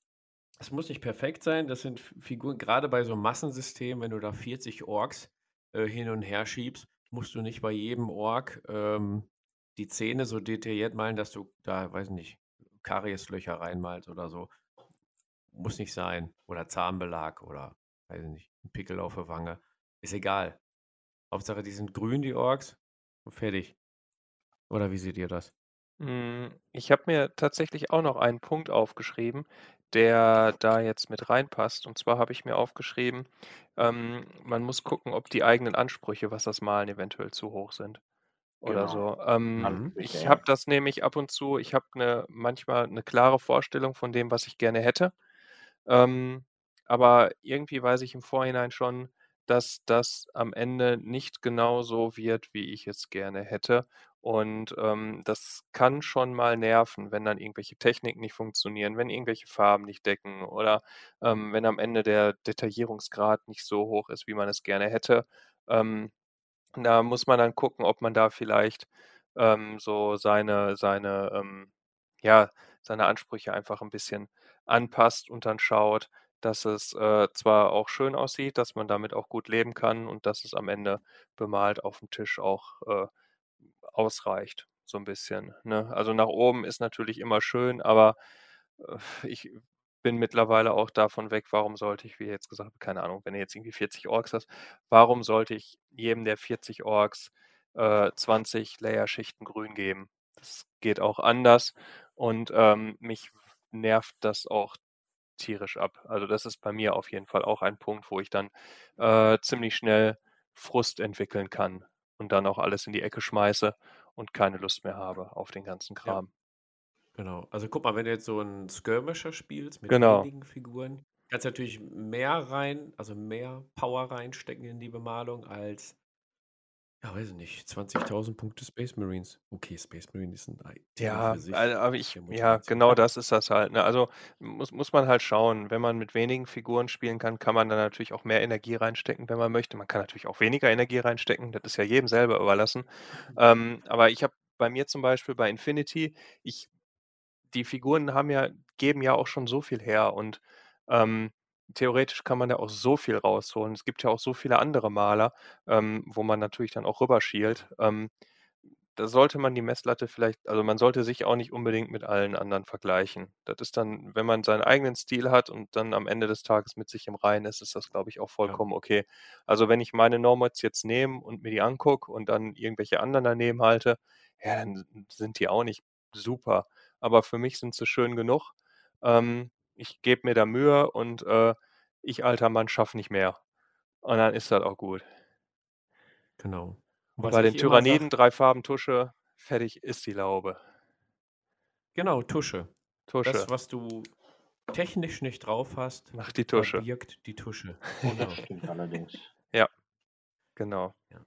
es muss nicht perfekt sein. Das sind Figuren, gerade bei so einem Massensystem, wenn du da 40 Orks äh, hin und her schiebst, musst du nicht bei jedem Ork ähm, die Zähne so detailliert malen, dass du da, weiß nicht, Karieslöcher reinmalst oder so. Muss nicht sein. Oder Zahnbelag oder, weiß ich nicht, ein Pickel auf der Wange. Ist egal. Hauptsache, die sind grün, die Orks. Und fertig. Oder wie seht ihr das? Mm, Ich habe mir tatsächlich auch noch einen Punkt aufgeschrieben, der da jetzt mit reinpasst. Und zwar habe ich mir aufgeschrieben, ähm, man muss gucken, ob die eigenen Ansprüche, was das Malen eventuell zu hoch sind oder Genau. so. Ähm, ich habe das nämlich ab und zu, ich habe eine, manchmal eine klare Vorstellung von dem, was ich gerne hätte. Ähm, aber irgendwie weiß ich im Vorhinein schon, dass das am Ende nicht genau so wird, wie ich es gerne hätte. Und ähm, das kann schon mal nerven, wenn dann irgendwelche Techniken nicht funktionieren, wenn irgendwelche Farben nicht decken oder ähm, wenn am Ende der Detaillierungsgrad nicht so hoch ist, wie man es gerne hätte. Ähm, da muss man dann gucken, ob man da vielleicht ähm, so seine, seine, ähm, ja, seine Ansprüche einfach ein bisschen anpasst und dann schaut, dass es äh, zwar auch schön aussieht, dass man damit auch gut leben kann und dass es am Ende bemalt auf dem Tisch auch äh, ausreicht, so ein bisschen. Ne? Also nach oben ist natürlich immer schön, aber äh, (laughs) ich bin mittlerweile auch davon weg, warum sollte ich, wie jetzt gesagt, keine Ahnung, wenn du jetzt irgendwie 40 Orks hast, warum sollte ich jedem der 40 Orks äh, 20 Layer-Schichten grün geben? Das geht auch anders und ähm, mich nervt das auch tierisch ab. Also das ist bei mir auf jeden Fall auch ein Punkt, wo ich dann äh, ziemlich schnell Frust entwickeln kann und dann auch alles in die Ecke schmeiße und keine Lust mehr habe auf den ganzen Ja. Kram. Genau. Also guck mal, wenn du jetzt so einen Skirmisher spielst mit Genau. wenigen Figuren, kannst du natürlich mehr rein, also mehr Power reinstecken in die Bemalung als Ja, weiß ich nicht. 20.000 Punkte Space Marines. Okay, Space Marines sind ein Thema Ja, für sich. aber ich ja, genau das ist das halt, ne? Also, muss muss man halt schauen. Wenn man mit wenigen Figuren spielen kann, kann man da natürlich auch mehr Energie reinstecken, wenn man möchte. Man kann natürlich auch weniger Energie reinstecken. Das ist ja jedem selber überlassen. (laughs) Ähm, aber ich habe bei mir zum Beispiel bei Infinity ich die Figuren haben ja geben ja auch schon so viel her und, ähm, theoretisch kann man da auch so viel rausholen. Es gibt ja auch so viele andere Maler, ähm, wo man natürlich dann auch rüber schielt. Ähm, da sollte man die Messlatte vielleicht also, man sollte sich auch nicht unbedingt mit allen anderen vergleichen. Das ist dann wenn man seinen eigenen Stil hat und dann am Ende des Tages mit sich im Reinen ist, ist das, glaube ich, auch Ja. vollkommen okay. Also, wenn ich meine Nomads jetzt nehme und mir die angucke und dann irgendwelche anderen daneben halte, ja, dann sind die auch nicht super. Aber für mich sind sie schön genug. Ähm, ich gebe mir da Mühe und, äh, ich, alter Mann, schaffe nicht mehr. Und dann ist das auch gut. Genau. Und bei den Tyranniden sage 3 Farben Tusche, fertig ist die Laube. Genau, Tusche. Tusche. Das, was du technisch nicht drauf hast, Macht die Tusche. verbirgt die Tusche. Genau. (laughs) Das stimmt allerdings. Ja, genau. Ja.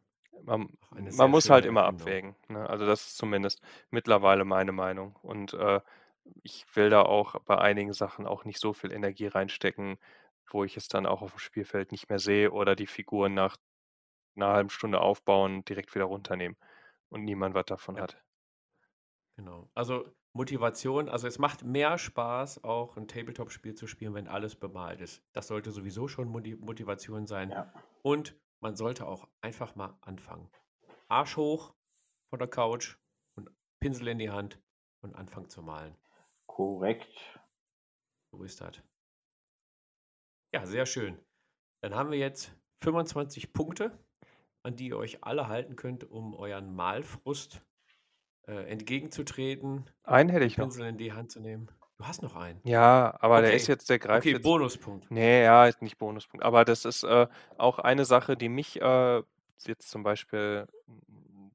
Man man muss halt immer Erfindung. abwägen, ne? Also, das ist zumindest mittlerweile meine Meinung. Und, äh, ich will da auch bei einigen Sachen auch nicht so viel Energie reinstecken, wo ich es dann auch aufm Spielfeld nicht mehr sehe oder die Figuren nach 'ner halben Stunde aufbauen, direkt wieder runternehmen und niemand was davon Ja. hat. Genau. Also, Motivation also, es macht mehr Spaß, auch 'n Tabletop-Spiel zu spielen, wenn alles bemalt ist. Das sollte sowieso schon Moti Motivation sein. Ja. Und man sollte auch einfach mal anfangen. Arsch hoch von der Couch und Pinsel in die Hand und anfangen zu malen. Korrekt. So ist das. Ja, sehr schön. Dann haben wir jetzt 25 Punkte, an die ihr euch alle halten könnt, um euren Malfrust, äh, entgegenzutreten, Einen hätte ich noch. Pinsel in die Hand zu nehmen. Du hast noch einen? Ja, aber der ist Okay. jetzt der greift Okay, jetzt Bonuspunkt. Ne, ja, ist nicht Bonuspunkt. Aber das ist, äh, auch eine Sache, die mich, äh, jetzt zum Beispiel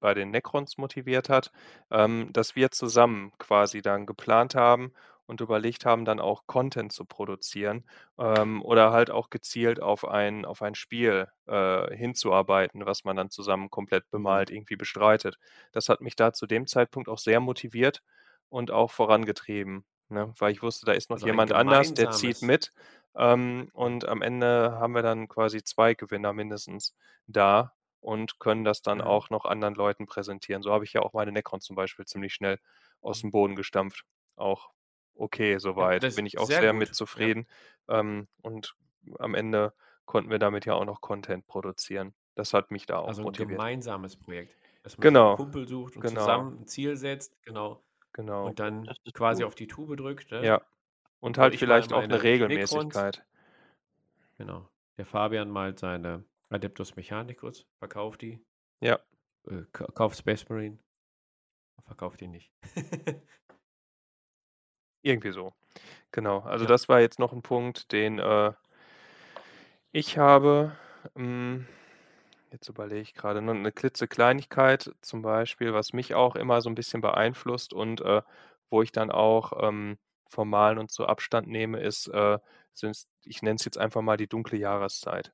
bei den Necrons motiviert hat, ähm, dass wir zusammen quasi dann geplant haben und überlegt haben, dann auch Content zu produzieren, ähm, oder halt auch gezielt auf ein auf ein Spiel, äh, hinzuarbeiten, was man dann zusammen komplett Mhm. bemalt irgendwie bestreitet. Das hat mich da zu dem Zeitpunkt auch sehr motiviert und auch vorangetrieben, ne? Weil ich wusste, da ist noch Also, jemand anders, der zieht mit. Ähm, und am Ende haben wir dann quasi 2 Gewinner mindestens da und können das dann auch noch anderen Leuten präsentieren. So habe ich ja auch meine Necrons zum Beispiel ziemlich schnell Mhm. aus'm Boden gestampft. Auch okay Ja, soweit. das Bin ich auch sehr sehr mit Ja. zufrieden. Ähm, und am Ende konnten wir damit ja auch noch Content produzieren. Das hat mich da auch Also, motiviert. gemeinsames Projekt, dass man Genau. Kumpel sucht und Genau. zusammen 'n Ziel setzt, genau, Genau. und dann quasi gut. auf die Tube drückt, ne? Ja. Und halt vielleicht auch 'ne meine Necrons Regelmäßigkeit. Genau. Der Fabian malt seine Adeptus Mechanicus, verkauft die. Ja. Äh, ka kauft Space Marine. Verkauft die nicht. (laughs) Irgendwie so. Genau. Also, Ja. das war jetzt noch 'n Punkt, den, äh, ich habe. Hm, jetzt überlege ich grade, nur 'ne klitzekleinigkeit zum Beispiel, was mich auch immer so 'n bisschen beeinflusst und, äh, wo ich dann auch, ähm, vom Malen und so Abstand nehme, ist, äh, sind's ich nenne es jetzt einfach mal die dunkle Jahreszeit.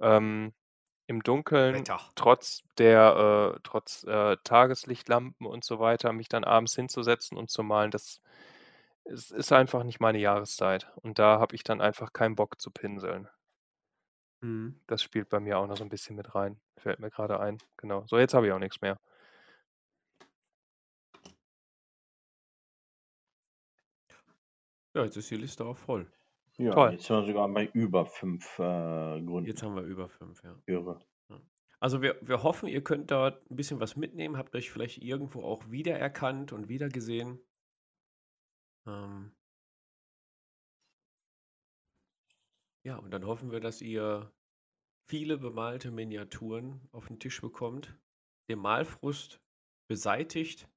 Ähm, im Dunkeln, Wetter. trotz der äh, trotz, äh, Tageslichtlampen und so weiter, mich dann abends hinzusetzen und zu malen, das ist ist einfach nicht meine Jahreszeit. Und da habe ich dann einfach keinen Bock zu pinseln. Mhm. Das spielt bei mir auch noch so 'n bisschen mit rein. Fällt mir grade ein. Genau. So, jetzt habe ich auch nix mehr. Ja, jetzt ist die Liste auch voll. Ja, Toll. jetzt sind wir sogar bei über 5, äh, Gründen. Jetzt haben wir über 5, ja. Irre. Also, wir wir hoffen, ihr könnt dort 'n bisschen was mitnehmen, habt euch vielleicht irgendwo auch wiedererkannt und wiedergesehen. Ähm Ja, und dann hoffen wir, dass ihr viele bemalte Miniaturen auf 'n Tisch bekommt, den Malfrust beseitigt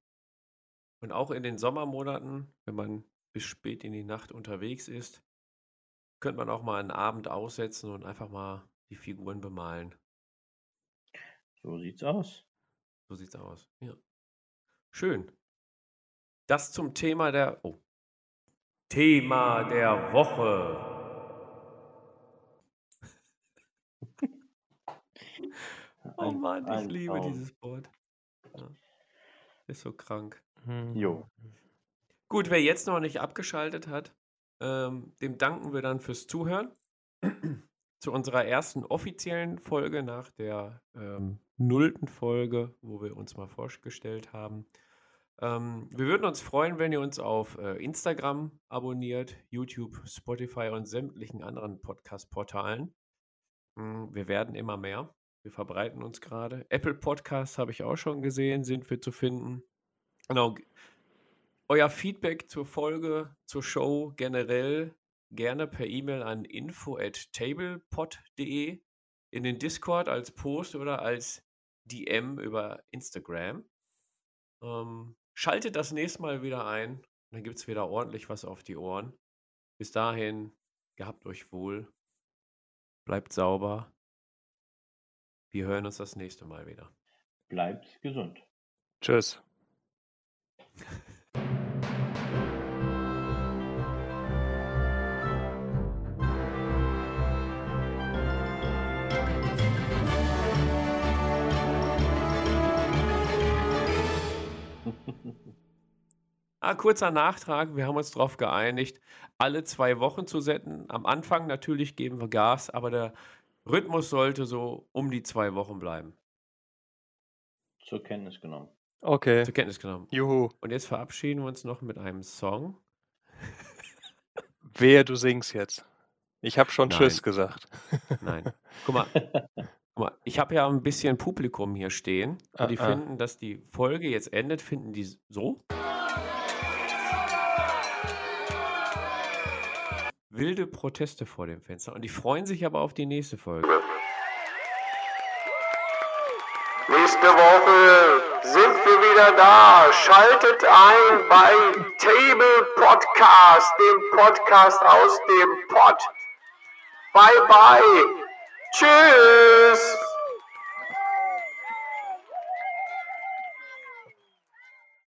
und auch in den Sommermonaten, wenn man bis spät in die Nacht unterwegs ist, könnte man auch mal 'n Abend aussetzen und einfach mal die Figuren bemalen. So sieht's aus. So sieht's aus, ja. Schön. Das zum Thema der oh. Thema der Woche. (laughs) Oh Mann, ich ein liebe Traum. dieses Board. Ja. Ist so krank. Hm. Jo. Gut, wer jetzt noch nicht abgeschaltet hat, ähm, dem danken wir dann fürs Zuhören. Zu unserer ersten offiziellen Folge nach der ähm, nullten Folge, wo wir uns mal vorgestellt haben. Ähm, wir würden uns freuen, wenn ihr uns auf äh, Instagram abonniert, YouTube, Spotify und sämtlichen anderen Podcast-Portalen. Mm, Wir werden immer mehr. Wir verbreiten uns gerade. Apple Podcasts habe ich auch schon gesehen, sind wir zu finden. Genau. Euer Feedback zur Folge, zur Show generell gerne per E-Mail an info at tablepod.de in den Discord als Post oder als DM über Instagram. Ähm, schaltet das nächste Mal wieder ein. Dann gibt es wieder ordentlich was auf die Ohren. Bis dahin, gehabt euch wohl. Bleibt sauber. Wir hören uns das nächste Mal wieder. Bleibt gesund. Tschüss. (laughs) (laughs) Ah, kurzer Nachtrag. Wir haben uns darauf geeinigt, alle zwei Wochen zu setzen. Am Anfang natürlich geben wir Gas, aber der Rhythmus sollte so um die zwei Wochen bleiben. Zur Kenntnis genommen. Okay. Zur Kenntnis genommen. Juhu. Und jetzt verabschieden wir uns noch mit einem Song. Wehe, du singst jetzt. Ich habe schon Nein. Tschüss gesagt. Nein. (laughs) Guck mal ich habe ja ein bisschen Publikum hier stehen. Ah, Und die ah. finden, dass die Folge jetzt endet, finden die so. Wilde Proteste vor dem Fenster. Und die freuen sich aber auf die nächste Folge. Nächste Woche sind wir wieder da. Schaltet ein bei Table Podcast, dem Podcast aus dem Pod. Bye bye. Tschüss.